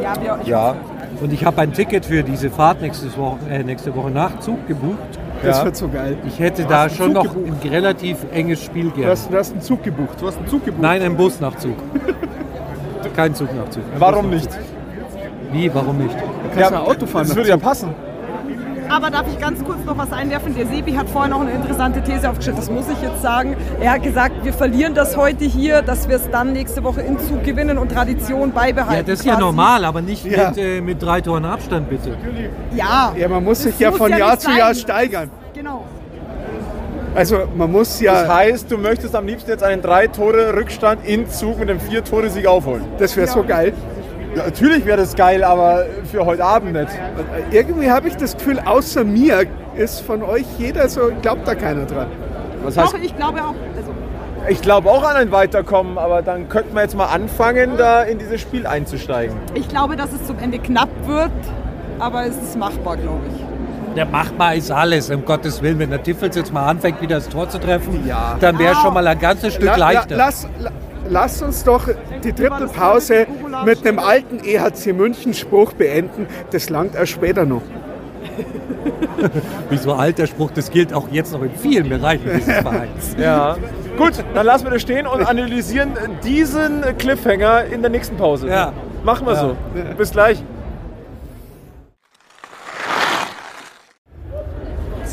Ja, Ja. Und ich habe ein Ticket für diese Fahrt nächste Woche, äh, nächste Woche Nachzug gebucht. Das Ja. wird so geil. Ich hätte da einen schon Zug noch gebucht? ein relativ enges Spiel Du gerne. hast, du hast einen Zug gebucht. Du hast einen Zug gebucht. Nein, ein Busnachzug. Kein Zugnachzug. Ein Warum Busnachzug. nicht? Wie, warum nicht? kannst du ein Auto fahren. Das würde ja passen. Aber darf ich ganz kurz noch was einwerfen? Der Sebi hat vorhin noch eine interessante These aufgestellt. Das muss ich jetzt sagen. Er hat gesagt, wir verlieren das heute hier, dass wir es dann nächste Woche in Zug gewinnen und Tradition beibehalten. Ja, das ist ja quasi. normal, aber nicht Ja. mit, äh, mit drei Toren Abstand, bitte. Ja, Ja, man muss Das sich ja muss von ja Jahr zu Jahr steigern. genau. Also man muss Das ja, heißt, du möchtest am liebsten jetzt einen drei Tore Rückstand in Zug mit einem vier Tore Sieg aufholen. das wäre so geil. Ja, natürlich wäre das geil, aber für heute Abend nicht. Irgendwie habe ich das Gefühl, außer mir ist von euch jeder so, glaubt da keiner dran. Was heißt, Doch, ich glaube auch. Also, ich glaube auch an ein Weiterkommen, aber dann könnten wir jetzt mal anfangen, da in dieses Spiel einzusteigen. ich glaube, dass es zum Ende knapp wird, aber es ist machbar, glaube ich. Der machbar ist alles, um Gottes Willen. Wenn der Tiffels jetzt mal anfängt, wieder das Tor zu treffen, Ja. dann wäre es Au. schon mal ein ganzes Stück La, la, leichter. lass, la, lass uns doch die Trippelpause mit einem alten EHC München Spruch beenden. Das langt erst später noch. Wie so alter Spruch, das gilt auch jetzt noch in vielen Bereichen dieses Vereins. Ja. Gut, dann lassen wir das stehen und analysieren diesen Cliffhanger in der nächsten Pause. Ja. Machen wir Ja. so. Bis gleich.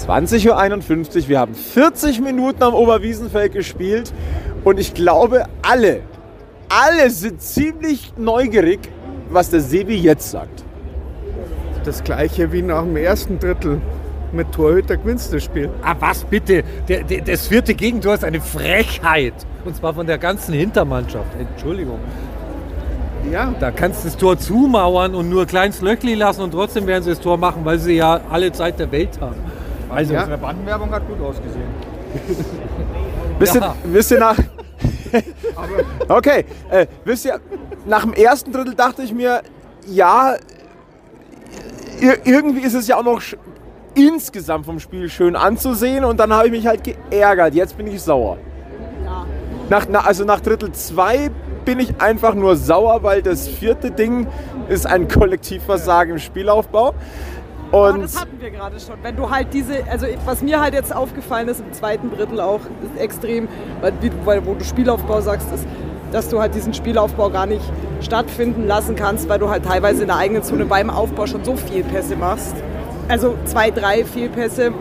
20.51 Uhr, wir haben 40 Minuten am Oberwiesenfeld gespielt und ich glaube, alle, alle sind ziemlich neugierig, was der Sebi jetzt sagt. Das gleiche wie nach dem ersten Drittel. Mit Torhüter gewinnst du das Spiel. Ah, was bitte? Der, der, das vierte Gegentor ist eine Frechheit. Und zwar von der ganzen Hintermannschaft. Entschuldigung. Ja, Da kannst du das Tor zumauern und nur ein kleines Löchli lassen und trotzdem werden sie das Tor machen, weil sie ja alle Zeit der Welt haben. Also, Ja. Bandenwerbung hat gut ausgesehen. wisst, ihr, Ja. wisst ihr nach. okay, äh, wisst ihr, nach dem ersten Drittel dachte ich mir, ja, ir irgendwie ist es ja auch noch insgesamt vom Spiel schön anzusehen und dann habe ich mich halt geärgert. Jetzt bin ich sauer. Nach, na, also nach Drittel 2 bin ich einfach nur sauer, weil das vierte Ding ist ein Kollektivversagen im Spielaufbau. Aber Und das hatten wir gerade schon. Wenn du halt diese, also was mir halt jetzt aufgefallen ist im zweiten Drittel auch, ist extrem, weil wo du Spielaufbau sagst, ist, dass du halt diesen Spielaufbau gar nicht stattfinden lassen kannst, weil du halt teilweise in der eigenen Zone beim Aufbau schon so viel Pässe machst. Also zwei, drei Fehlpässe,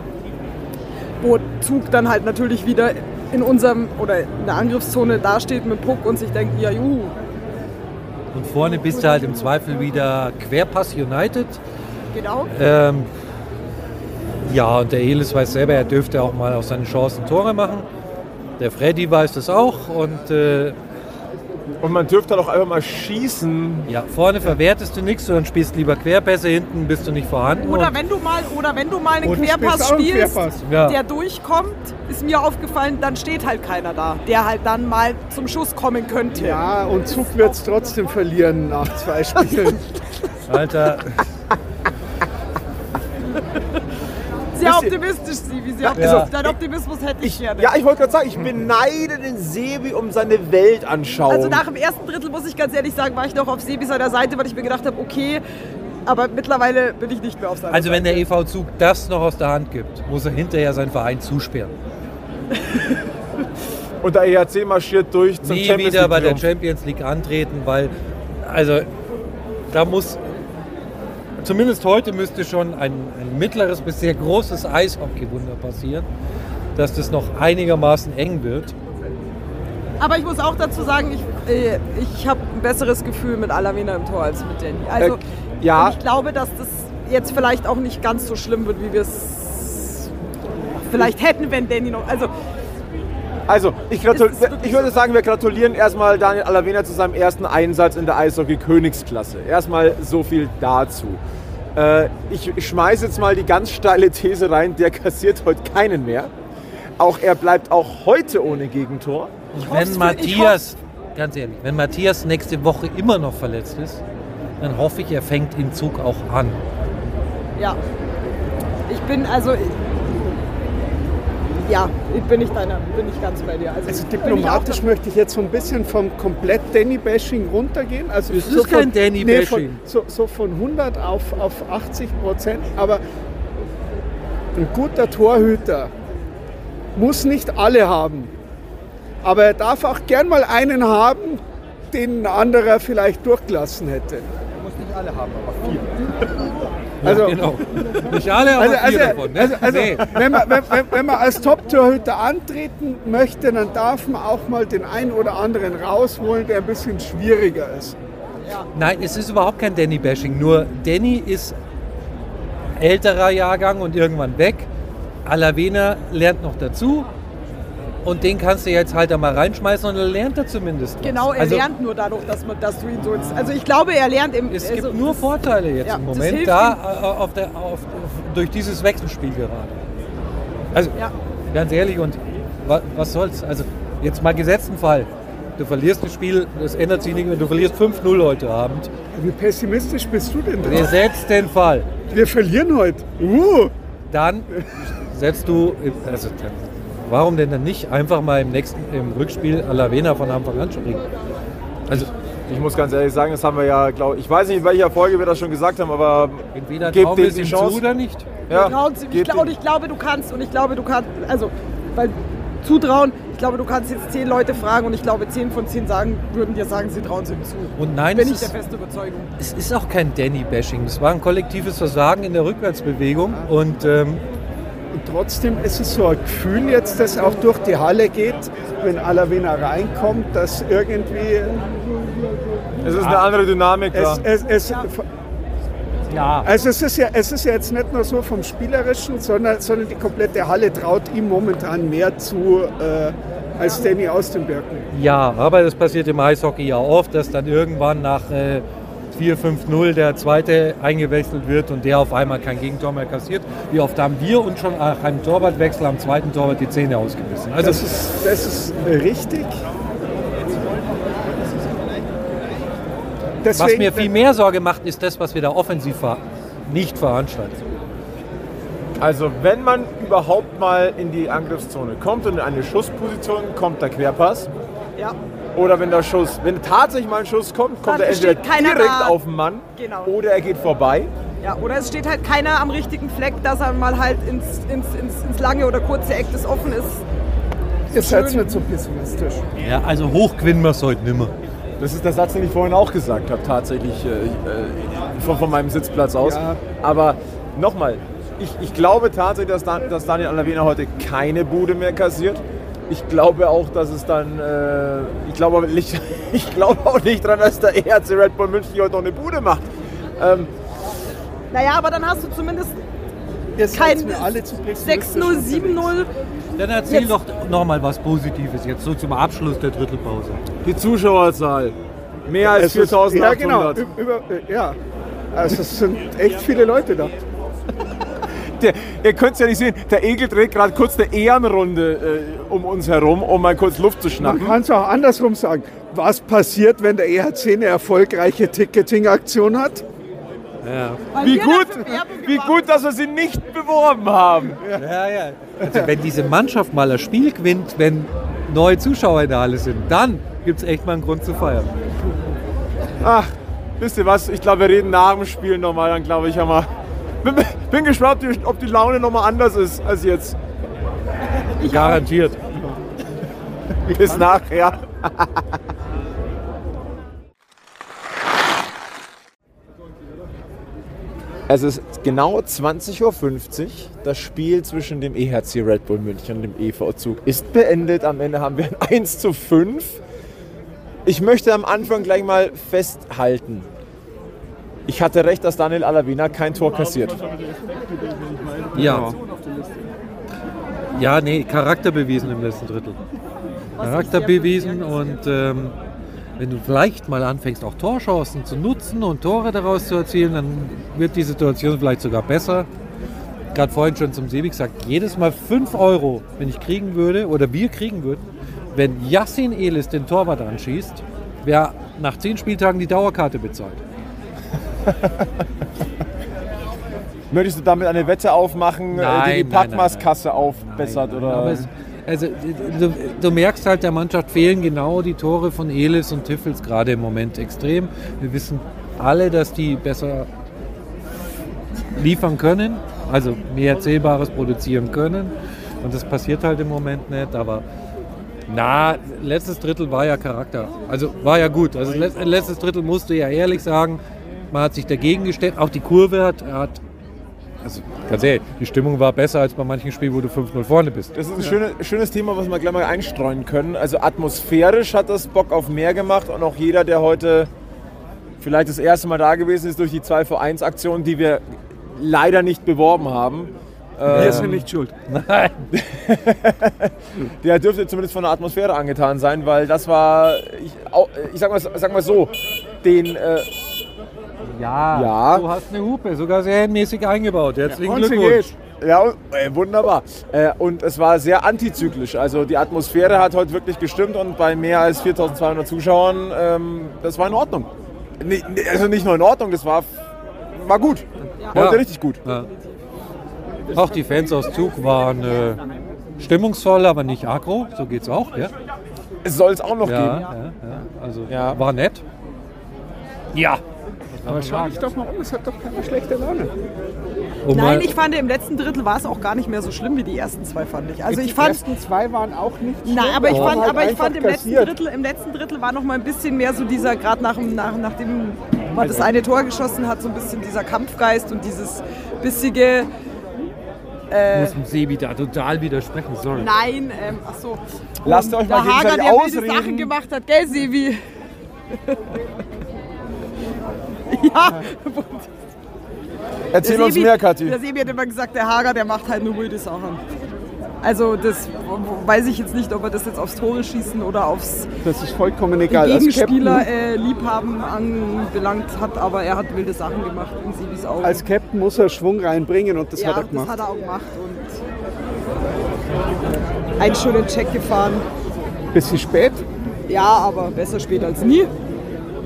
wo Zug dann halt natürlich wieder in unserem oder in der Angriffszone dasteht mit Puck und sich denkt, ja juhu, und vorne bist du halt im Zweifel wieder Querpass United. Genau. Ähm, ja, und der Elis weiß selber, er dürfte auch mal aus seinen Chancen Tore machen. Der Freddy weiß das auch und äh, Und man dürfte doch einfach mal schießen. ja, vorne verwertest du nichts, sondern spielst lieber Querpässe, hinten bist du nicht vorhanden. Oder wenn du mal, oder wenn du mal einen Querpass spielst auch einen spielst, Querpass. Ja. der durchkommt, ist mir aufgefallen, dann steht halt keiner da, der halt dann mal zum Schuss kommen könnte. ja und Zug wird es trotzdem verlieren nach zwei Spielen. Alter, optimistisch, Sibi. Sie Ja, haben- ja. Dein Optimismus hätte ich gerne. Ja, ich wollte gerade sagen, ich beneide den Sebi um seine Weltanschauung. Also nach dem ersten Drittel muss ich ganz ehrlich sagen, war ich noch auf Sebi seiner Seite, weil ich mir gedacht habe, okay, aber mittlerweile bin ich nicht mehr auf seiner Also wenn Seite. der EV Zug das noch aus der Hand gibt, muss er hinterher seinen Verein zusperren. Und der EHC marschiert durch zum Nie Champions wieder League bei der. Champions League antreten, weil also da muss zumindest heute müsste schon ein, ein mittleres bis sehr großes Eishockeywunder passieren, dass das noch einigermaßen eng wird. Aber ich muss auch dazu sagen, ich, äh, ich habe ein besseres Gefühl mit Alavena im Tor als mit Danny. Also Äh, ja. ich glaube, dass das jetzt vielleicht auch nicht ganz so schlimm wird, wie wir es vielleicht hätten, wenn Danny noch. Also Also, ich, ich würde sagen, wir gratulieren erstmal Daniel Alavena zu seinem ersten Einsatz in der Eishockey-Königsklasse. Erstmal so viel dazu. Äh, ich schmeiße jetzt mal die ganz steile These rein, der kassiert heute keinen mehr. Auch er bleibt auch heute ohne Gegentor. hoff's Wenn Matthias, ganz ehrlich, wenn Matthias nächste Woche immer noch verletzt ist, dann hoffe ich, er fängt den Zug auch an. ja, ich bin also. Ja, ich bin nicht deiner, bin ich ganz bei dir. Also, Also ich diplomatisch auch- möchte ich jetzt so ein bisschen vom komplett Danny-Bashing runtergehen. Also Es ist kein Danny-Bashing. von, so, so von 100 auf, auf 80 Prozent. Aber ein guter Torhüter muss nicht alle haben. Aber er darf auch gern mal einen haben, den ein anderer vielleicht durchgelassen hätte. Muss nicht alle haben, aber vier. Also, ja, genau. Nicht alle, aber Also, vier also, davon. Ne? also, also Nee. wenn, man, wenn, wenn- wenn man als Top-Torhüter antreten möchte, dann darf man auch mal den einen oder anderen rausholen, der ein bisschen schwieriger ist. Nein, es ist überhaupt kein Danny-Bashing. Nur Danny ist älterer Jahrgang und irgendwann weg. Alavena lernt noch dazu. Und den kannst du jetzt halt da mal reinschmeißen und dann lernt er zumindest. was. Genau, er also, lernt nur dadurch, dass, man, dass du ihn so. Also ich glaube, er lernt im. Es also, gibt nur Vorteile jetzt ja, im Moment da äh, auf der, auf, auf, durch dieses Wechselspiel gerade. Also Ja. ganz ehrlich, und wa, was soll's? Also jetzt mal gesetzten Fall. Du verlierst das Spiel, das ändert sich nicht mehr. Du verlierst 5-0 heute Abend. Wie pessimistisch bist du denn drauf? Gesetzten Fall. Wir verlieren heute. Uh, Dann setzt du, also dann, warum denn dann nicht einfach mal im nächsten, im Rückspiel Alavena von Anfang an springen? Also Ich muss ganz ehrlich sagen, das haben wir ja, glaube ich, weiß nicht, in welcher Folge wir das schon gesagt haben, aber entweder Gebt es die Chance. zu oder nicht. ja, Trauen sie- ich, glaub, ich glaube, du kannst und ich glaube, du kannst, also, weil zutrauen, ich glaube, du kannst jetzt zehn Leute fragen und ich glaube, zehn von zehn sagen, würden dir sagen, sie trauen es ihm zu. Und nein, Bin es ich der ist, feste Überzeugung. es ist auch kein Danny-Bashing. Das war ein kollektives Versagen in der Rückwärtsbewegung. Und ähm, und trotzdem ist es so ein Gefühl jetzt, das auch durch die Halle geht, wenn Alavena reinkommt, dass irgendwie es ist eine andere Dynamik da. es, es, es, ja, Also es ist, ja, es ist ja jetzt nicht nur so vom Spielerischen, sondern, sondern die komplette Halle traut ihm momentan mehr zu äh, als Danny aus den Birken. ja, aber das passiert im Eishockey ja oft, dass dann irgendwann nach äh, 4-5-0 der zweite eingewechselt wird und der auf einmal kein Gegentor mehr kassiert. Wie oft haben wir uns schon nach einem Torwartwechsel am zweiten Torwart die Zähne ausgebissen? Also Das ist, das ist richtig. Was Deswegen, mir viel mehr Sorge macht, ist das, was wir da offensiv ver nicht veranstalten. Also wenn man überhaupt mal in die Angriffszone kommt und in eine Schussposition, kommt der Querpass. Ja. Oder wenn der Schuss, wenn tatsächlich mal ein Schuss kommt, kommt Dann er entweder direkt da. auf den Mann Genau. oder er geht vorbei. Ja, oder es steht halt keiner am richtigen Fleck, dass er mal halt ins, ins, ins, ins lange oder kurze Eck, das offen ist. ihr seid schön. nicht so pessimistisch. Ja, also hoch gewinnen wir es heute nimmer. Das ist der Satz, den ich vorhin auch gesagt habe, tatsächlich äh, äh, von, von meinem Sitzplatz aus. Ja. Aber nochmal, ich, ich glaube tatsächlich, dass, Dan, dass Daniel Alavena heute keine Bude mehr kassiert. Ich glaube auch, dass es dann, äh, ich, glaube aber nicht, ich glaube auch nicht dran, dass der ERC Red Bull München heute noch eine Bude macht. Ähm, Naja, aber dann hast du zumindest seid kein mir alle zu pessimistisch 6-0, 7-0. Dann erzähl Jetzt- doch noch mal was Positives jetzt so zum Abschluss der Drittelpause. die Zuschauerzahl, mehr als Es ist- 4800. Ja, genau. Über, äh, ja. Also es sind echt viele Leute da. Der, ihr könnt es ja nicht sehen, der Egel dreht gerade kurz eine Ehrenrunde äh, um uns herum, um mal kurz Luft zu Man schnappen. kann es auch andersrum sagen. Was passiert, wenn der EHC eine erfolgreiche Ticketing-Aktion hat? Ja. Wie gut, wie gut, dass wir sie nicht beworben haben. Ja, ja. Also wenn diese Mannschaft mal das Spiel gewinnt, wenn neue Zuschauer in der Halle sind, dann gibt es echt mal einen Grund zu feiern. Ach, wisst ihr was? Ich glaube, wir reden nach dem Spiel nochmal. Dann glaube ich, haben wir. Bin, bin gespannt, ob die, ob die Laune nochmal anders ist als jetzt. Garantiert. Bis nachher. Es ist genau 20.50 Uhr. Das Spiel zwischen dem EHC Red Bull München und dem EV Zug ist beendet. Am Ende haben wir ein 1 zu 5. Ich möchte am Anfang gleich mal festhalten. Ich hatte recht, dass Daniel Alavina kein Tor kassiert. Ja. Ja, nee, Charakter bewiesen im letzten Drittel. Charakter bewiesen und ähm, wenn du vielleicht mal anfängst, auch Torchancen zu nutzen und Tore daraus zu erzielen, dann wird die Situation vielleicht sogar besser. Gerade vorhin schon zum Sebi gesagt, jedes Mal 5 Euro, wenn ich kriegen würde oder wir kriegen würden, wenn Yassin Elis den Torwart anschießt, wäre nach 10 Spieltagen die Dauerkarte bezahlt. Möchtest du damit eine Wette aufmachen, äh, die Nein, die nein, nein, Packmas-Kasse aufbessert? Nein, oder? aber es, also du, du merkst halt, der Mannschaft fehlen genau die Tore von Elis und Tiffels gerade im Moment extrem. Wir wissen alle, dass die besser liefern können, also mehr Zählbares produzieren können. Und das passiert halt im Moment nicht. Aber na, letztes Drittel war ja Charakter. Also war ja gut. Also let- letztes Drittel musste ja ehrlich sagen, man hat sich dagegen gestellt. Auch die Kurve hat, hat also ganz ehrlich, die Stimmung war besser als bei manchen Spielen, wo du 5-0 vorne bist. Das ist ein schöne, schönes Thema, was wir gleich mal einstreuen können. Also atmosphärisch hat das Bock auf mehr gemacht und auch jeder, der heute vielleicht das erste Mal da gewesen ist durch die 2 vor 1 Aktion, die wir leider nicht beworben haben. Wir sind nicht schuld. Nein. Der dürfte zumindest von der Atmosphäre angetan sein, weil das war, ich, ich sag, mal, sag mal so, den, äh, Ja, Ja. du hast eine Hupe, sogar sehr mäßig eingebaut. Herzlichen sie Glückwunsch. ja, wunderbar. Äh, und es war sehr antizyklisch. Also die Atmosphäre hat heute wirklich gestimmt und bei mehr als 4200 Zuschauern, ähm, das war in Ordnung. Also nicht nur in Ordnung, das war, war gut. Heute Ja. richtig gut. Ja. Auch die Fans aus Zug waren äh, stimmungsvoll, aber nicht aggro. So geht's auch. Ja, Es soll es auch noch ja, geben. ja, ja. Also Ja. war nett. Ja. Aber schau dich doch mal um, es hat doch keine schlechte Laune. Um Nein, ich fand im letzten Drittel war es auch gar nicht mehr so schlimm wie die ersten zwei, fand ich. Also die ich fand, ersten zwei waren auch nicht schlimm. Nein, aber ich fand, halt aber ich fand im letzten. Drittel, im letzten Drittel war noch mal ein bisschen mehr so dieser, gerade nach, dem- nach, nachdem man das eine Tor geschossen hat, so ein bisschen dieser Kampfgeist und dieses bissige, Ich muss dem Sebi da total widersprechen. Sorry. nein, ähm, ach so. Lasst euch Der mal Hager, gegenseitig der wilde Sachen ausreden. gemacht hat, gell, Sebi? ja, Erzähl uns mehr, Kathi. Der Sebi hat immer gesagt, der Hager, der macht halt nur wilde Sachen. Also das weiß ich jetzt nicht, ob er das jetzt aufs Tore schießen oder aufs Das ist vollkommen egal. Gegenspieler äh, Liebhaben anbelangt hat, aber er hat wilde Sachen gemacht in Sebis Augen. als Captain muss er Schwung reinbringen und das ja, hat er das gemacht. hat er auch gemacht und einen schönen Check gefahren. Bisschen spät. Ja, aber besser spät als nie.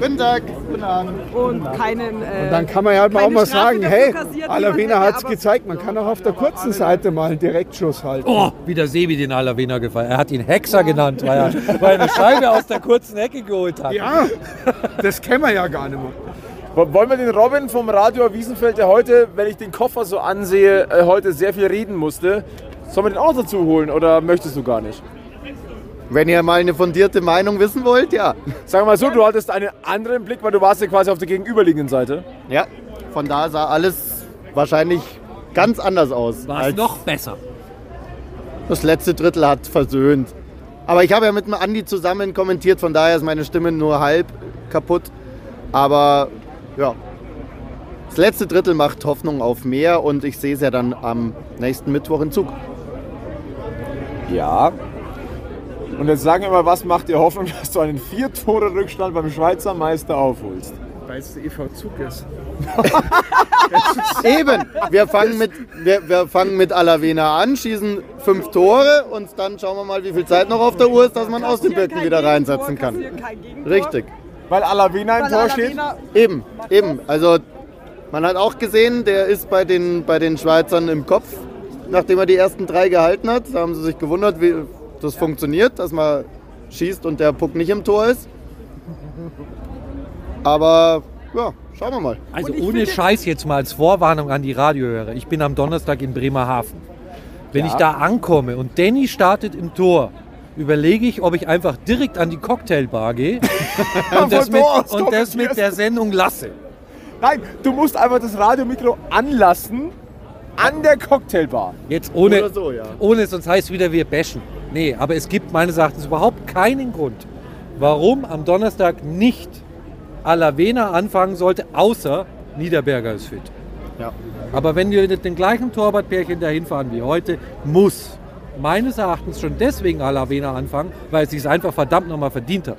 Guten Tag. Guten Abend. Und keinen. Äh, Dann kann man ja halt mal auch mal Strafe sagen, hey, Alavena hat es gezeigt, man kann auch auf der kurzen Seite mal einen Direktschuss halten. Oh, wie der Sebi den Alavena gefallen. Er hat ihn Hexer genannt, weil er, weil er eine Scheibe aus der kurzen Ecke geholt hat. Ja, das kennen wir ja gar nicht mehr. Wo- Wollen wir den Robin vom Radio Wiesenfeld, der heute, wenn ich den Koffer so ansehe, äh, heute sehr viel reden musste, sollen wir den auch dazu holen oder möchtest du gar nicht? Wenn ihr mal eine fundierte Meinung wissen wollt, ja. Sag mal so, du hattest einen anderen Blick, weil du warst ja quasi auf der gegenüberliegenden Seite. Ja, von da sah alles wahrscheinlich ganz anders aus. War es noch besser. Das letzte Drittel hat versöhnt. Aber ich habe ja mit dem Andi zusammen kommentiert, von daher ist meine Stimme nur halb kaputt. Aber ja, das letzte Drittel macht Hoffnung auf mehr und ich sehe es ja dann am nächsten Mittwoch in Zug. Ja. Und jetzt sagen wir mal, was macht dir Hoffnung, dass du einen Vier-Tore-Rückstand beim Schweizer Meister aufholst? Weil es der EV Zug ist. Eben, wir fangen mit, wir, wir fangen mit Alavena an, schießen fünf Tore und dann schauen wir mal, wie viel Zeit noch auf der Uhr ist, dass man aus den kein wieder reinsetzen kann. Richtig. Weil Alavena im Weil Tor steht? Eben, eben. Also Man hat auch gesehen, der ist bei den, bei den Schweizern im Kopf, nachdem er die ersten drei gehalten hat. Da haben sie sich gewundert, wie das funktioniert, dass man schießt und der Puck nicht im Tor ist. Aber ja, schauen wir mal. Also ohne Scheiß jetzt mal als Vorwarnung an die Radiohörer. Ich bin am Donnerstag in Bremerhaven. Wenn ich da ankomme und Danny startet im Tor, überlege ich, ob ich einfach direkt an die Cocktailbar gehe und das, mit, und das mit der Sendung lasse. Nein, du musst einfach das Radiomikro anlassen an der Cocktailbar. Jetzt ohne, Oder so, ja. ohne, sonst heißt es wieder, wir bashen. Nee, aber es gibt meines Erachtens überhaupt keinen Grund, warum am Donnerstag nicht Alavena anfangen sollte, außer Niederberger ist fit. Ja. Aber wenn wir mit dem gleichen Torwartpärchen dahin fahren wie heute, muss meines Erachtens schon deswegen Alavena anfangen, weil es sich einfach verdammt nochmal verdient hat.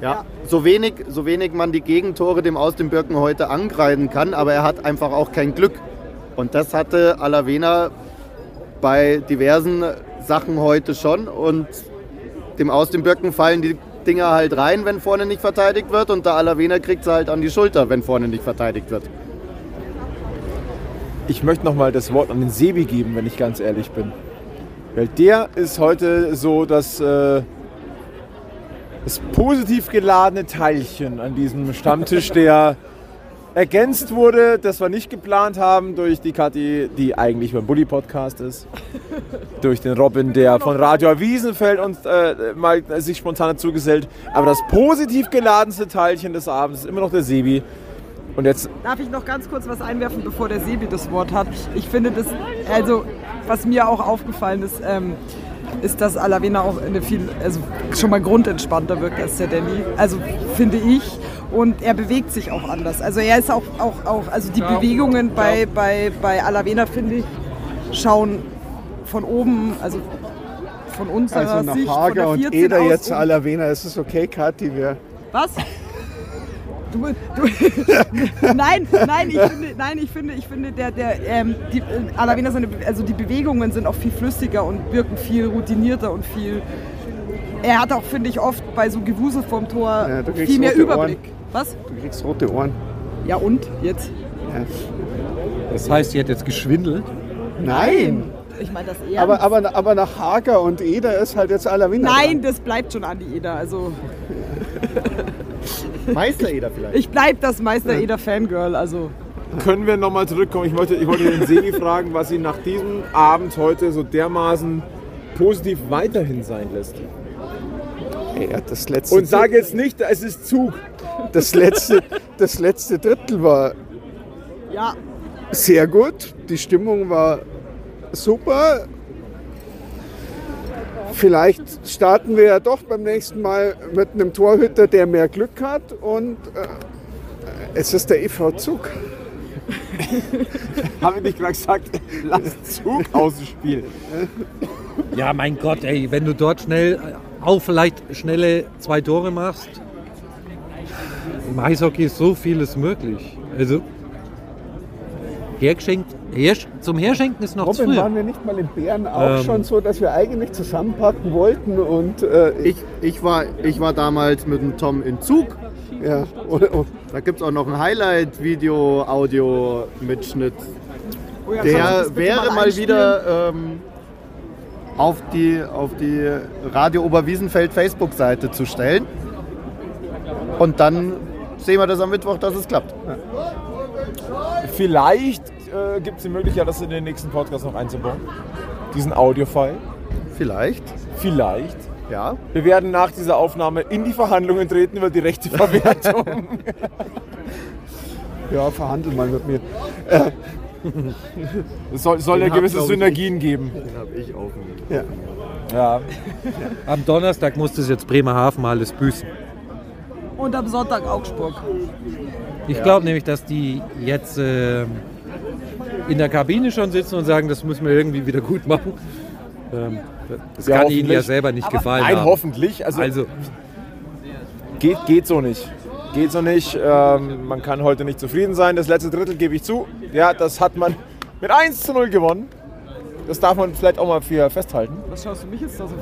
Ja. So, wenig, so wenig man die Gegentore dem aus dem Birken heute angreifen kann, aber er hat einfach auch kein Glück. Und das hatte Alavena bei diversen Sachen heute schon. Und dem aus dem Birken fallen die Dinger halt rein, wenn vorne nicht verteidigt wird. Und der Alavena kriegt sie halt an die Schulter, wenn vorne nicht verteidigt wird. Ich möchte noch mal das Wort an den Sebi geben, wenn ich ganz ehrlich bin. Weil der ist heute so das, äh, das positiv geladene Teilchen an diesem Stammtisch, der ergänzt wurde, das wir nicht geplant haben, durch die Kathi, die eigentlich beim Bully-Podcast ist. durch den Robin, der von Radio Wiesenfeld uns äh, mal sich spontan dazu gesellt. Aber das positiv geladenste Teilchen des Abends ist immer noch der Sebi. Und jetzt Darf ich noch ganz kurz was einwerfen, bevor der Sebi das Wort hat? Ich finde das, also was mir auch aufgefallen ist, ähm, ist, dass Alavena auch eine viel, also schon mal grundentspannter wirkt als der Danny. Also finde ich. Und er bewegt sich auch anders. Also er ist auch, auch, auch also die Bewegungen bei, bei, bei Alavena, finde ich, schauen von oben, also von unserer Also nach Sicht, von Hager der und 14 Eder jetzt um- Alavena. Ist es okay, Kathi? Wir Was? Du, du, nein, nein, ich finde, nein, ich finde, ich finde, der, der, ähm, die, äh, Alavena seine, also die Bewegungen sind auch viel flüssiger und wirken viel routinierter und viel. Er hat auch, finde ich, oft bei so Gewusel vorm Tor Ja, viel mehr Überblick. Ohren. Was? du kriegst rote Ohren. Ja und jetzt? Ja. Das heißt, sie hat jetzt geschwindelt. Nein! Ich meine das eher. Aber, aber, aber nach Hager und Eder ist halt jetzt Alavena. nein, das bleibt schon Andi Eder. Also Meister-Eder vielleicht. ich bleib das Meister Eder Fangirl. Also können wir nochmal zurückkommen. Ich wollte, ich wollte den Sebi fragen, was ihn nach diesem Abend heute so dermaßen positiv weiterhin sein lässt. dran. Ja, das letzte, Und sage jetzt nicht, es ist Zug. Das letzte, das letzte Drittel war ja, sehr gut. Die Stimmung war super. Vielleicht starten wir ja doch beim nächsten Mal mit einem Torhüter, der mehr Glück hat. Und äh, es ist der EV Zug. Habe ich nicht gerade gesagt, lass Zug ausspielen. Ja, mein Gott, ey, wenn du dort schnell, auch vielleicht schnelle zwei Tore machst. Im Eishockey ist so vieles möglich. Also, hergeschenkt, hersch, zum Herschenken ist noch zu Robin, früh. waren wir nicht mal in Bern auch Ähm. schon so, dass wir eigentlich zusammenpacken wollten und äh, Ich, ich, war, ich war damals mit dem Tom in Zug. ja, oder, oder, Da gibt es auch noch ein Highlight-Video, Audio-Mitschnitt. Oh ja, Der wäre mal einspielen? wieder ähm, auf die, auf die Radio Oberwiesenfeld Facebook-Seite zu stellen. Und dann sehen wir das am Mittwoch, dass es klappt. Vielleicht äh, gibt es die Möglichkeit, das in den nächsten Podcast noch einzubauen. Diesen Audio-File. Vielleicht. Vielleicht. Ja. Wir werden nach dieser Aufnahme in die Verhandlungen treten über die rechte Verwertung. ja, verhandel mal mit mir. Es soll, soll Den ja hab, gewisse glaub ich, Synergien geben. Den habe ich aufgenommen. Ja. Ja. Am Donnerstag muss das jetzt Bremerhaven alles büßen. Und am Sonntag Augsburg. Ich glaube nämlich, dass die jetzt ähm, in der Kabine schon sitzen und sagen, das müssen wir irgendwie wieder gut machen. Ähm, das Ja, kann ihnen ja selber nicht gefallen Nein, haben. hoffentlich. Also, Also, geht, geht so nicht. Geht so nicht. Ähm, man kann heute nicht zufrieden sein. Das letzte Drittel gebe ich zu. Ja, das hat man mit 1 zu 0 gewonnen. Das darf man vielleicht auch mal für festhalten. Was schaust du mich jetzt da so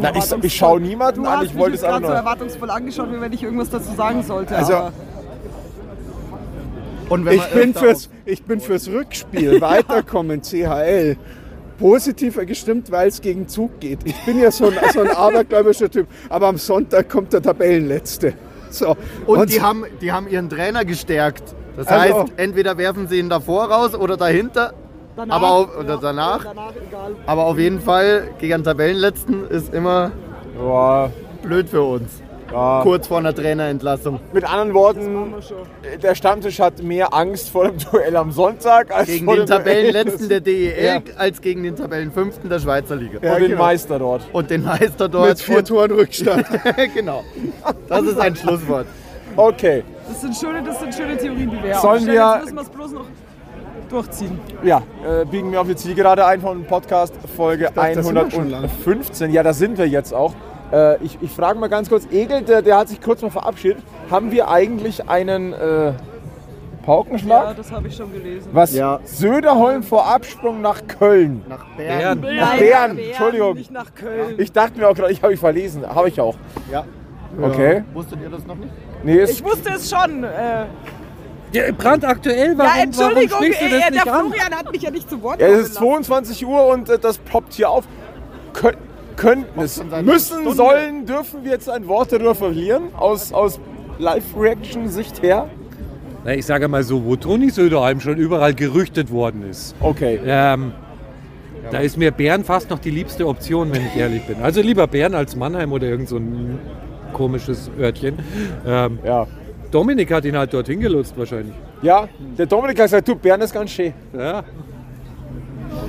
Na, ich, ich schaue niemanden Du an, hast ich mich wollte es einfach gerade so nur. erwartungsvoll angeschaut, wie wenn ich irgendwas dazu sagen sollte. Also- Und Ich bin, fürs, ich bin fürs Rückspiel weiterkommen, CHL. Positiver gestimmt, weil es gegen Zug geht. Ich bin ja so ein, so ein abergläubischer Typ. Aber am Sonntag kommt der Tabellenletzte. So. Und, die, haben, die haben ihren Trainer gestärkt. Das Also- heißt, entweder werfen sie ihn davor raus oder dahinter. Danach, Aber auch- oder ja, danach? danach egal. Aber auf jeden Fall gegen den Tabellenletzten ist immer Ja, blöd für uns. ja. Kurz vor einer Trainerentlassung. Mit anderen Worten, der Stammtisch hat mehr Angst vor dem Duell am Sonntag als Gegen vor den Tabellenletzten der DEL Ja. als gegen den Tabellenfünften der Schweizer Liga. und den genau. Meister dort. Und den Meister dort. Mit vier Toren Rückstand. genau. Das ist ein Schlusswort. Okay, Das sind schöne, das sind schöne Theorien, die wir Sollen wir- durchziehen. ja, äh, biegen wir auf die Zielgerade ein von Podcast Folge dachte, da sind wir schon lang. 115. Ja, da sind wir jetzt auch. Äh, ich ich frage mal ganz kurz, Egel, der, der hat sich kurz mal verabschiedet. Haben wir eigentlich einen äh, Ja, Paukenschlag? das habe ich schon gelesen. Was Ja. Söderholm vor Absprung nach Köln. Nach Bern. Bern. Nach Bern, Entschuldigung. Nicht nach Köln. Ich dachte mir auch gerade, ich habe ich verlesen. Habe ich auch. Ja. Okay. Wusstet ihr das noch nicht? Nee, Ich ist, wusste es schon. Äh, Ja, brandaktuell, warum, ja, Entschuldigung, warum du äh, das der nicht an? Florian hat mich ja nicht zu Wort ja, es ist lassen. 22 Uhr und äh, das ploppt hier auf. Kön könnten es, müssen, Stunde. sollen, dürfen wir jetzt ein Wort darüber verlieren? Aus, aus Live-Reaction-Sicht her? Na, ich sage mal so, wo Toni Söderheim schon überall gerüchtet worden ist. Okay. Ähm, da ist mir Bern fast noch die liebste Option, wenn ich ehrlich bin. Also lieber Bern als Mannheim oder irgend so ein komisches Örtchen. Ähm, Ja. Dominik hat ihn halt dorthin gelotst wahrscheinlich. Ja, der Dominik hat gesagt, du, Bern ist ganz schön. Ja.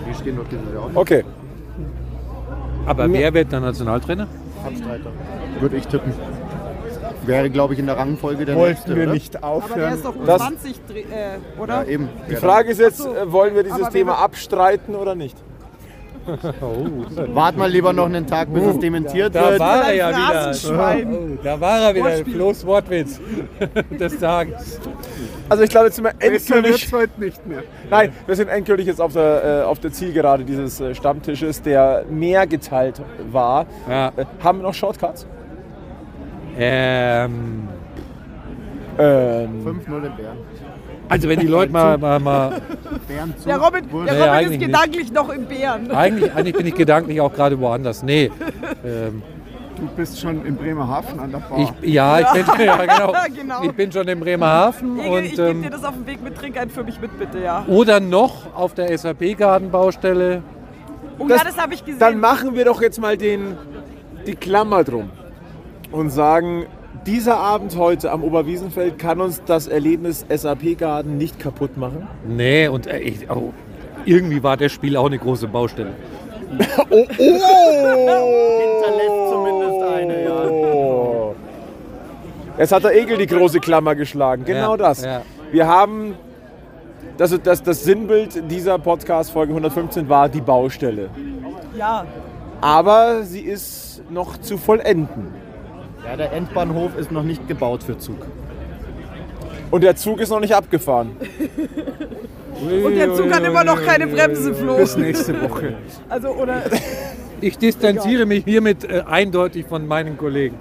Die stehen doch diese Jahr. Okay. Aber wer wird der Nationaltrainer? Abstreiter. Würde ich tippen. Wäre, glaube ich, in der Rangfolge der Wollten nächste, wir oder? nicht Aber der aufhören. ist doch um Das- 20, dre- äh, oder? Ja, eben. Die Frage ist jetzt, äh, wollen wir dieses Aber Thema wir- abstreiten oder nicht? Wart mal lieber noch einen Tag, bis es dementiert Da wird. war er ja wieder. Oh, da war er wieder. Floß Wortwitz des Tages. Also ich glaube, jetzt sind wir endgültig... heute nicht mehr. Nein, wir sind endgültig jetzt auf der, äh, auf der Zielgerade dieses äh, Stammtisches, der mehr geteilt war. Ja. Äh, haben wir noch Shortcuts? Ähm, Ähm, 5-0 in Bern. Also wenn die Leute mal, mal, mal Bern zu. Der Robin, der Nee, Robin ist nicht. gedanklich noch in Bären. eigentlich, eigentlich bin ich gedanklich auch gerade woanders. Nee. Ähm, Du bist schon in Bremerhaven an der Bar. ich, ja, ich bin, ja, genau. Genau. ich bin schon in Bremerhaven ich und gebe ähm, dir das auf dem Weg mit, trink einen für mich mit, bitte, ja. oder noch auf der SAP-Gartenbaustelle. Oh Das- ja, das habe ich gesehen. dann machen wir doch jetzt mal den, die Klammer drum und sagen, dieser Abend heute am Oberwiesenfeld kann uns das Erlebnis SAP-Garden nicht kaputt machen. Nee, und äh, ich, oh, irgendwie war das Spiel auch eine große Baustelle. Oh, Hinterlässt zumindest eine, ja. Oh. Jetzt hat der Egel die große Klammer geschlagen. Genau Ja, das. ja. Wir haben, das, das, das Sinnbild dieser Podcast-Folge 115 war die Baustelle. ja. Aber sie ist noch zu vollenden. Ja, der Endbahnhof ist noch nicht gebaut für Zug. Und der Zug ist noch nicht abgefahren. Und der Zug hat immer noch keine Bremse, Flo. Bis nächste Woche. Also, oder. Ich distanziere mich hiermit äh, eindeutig von meinen Kollegen.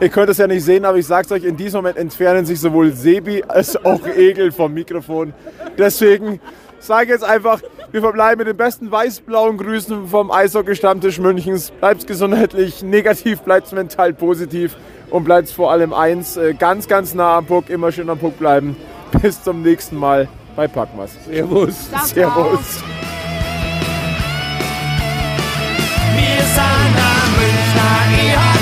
Ihr könnt es ja nicht sehen, aber ich sag's euch, in diesem Moment entfernen sich sowohl Sebi als auch Egel vom Mikrofon. Deswegen sage ich jetzt einfach, wir verbleiben mit den besten weiß-blauen Grüßen vom Eishockey-Stammtisch Münchens. Bleibt's gesundheitlich, negativ bleibt's mental positiv und bleibt's vor allem eins, äh, ganz, ganz nah am Puck, immer schön am Puck bleiben. Bis zum nächsten Mal bei Packmas. Servus. Servus. Wir sind am Münchner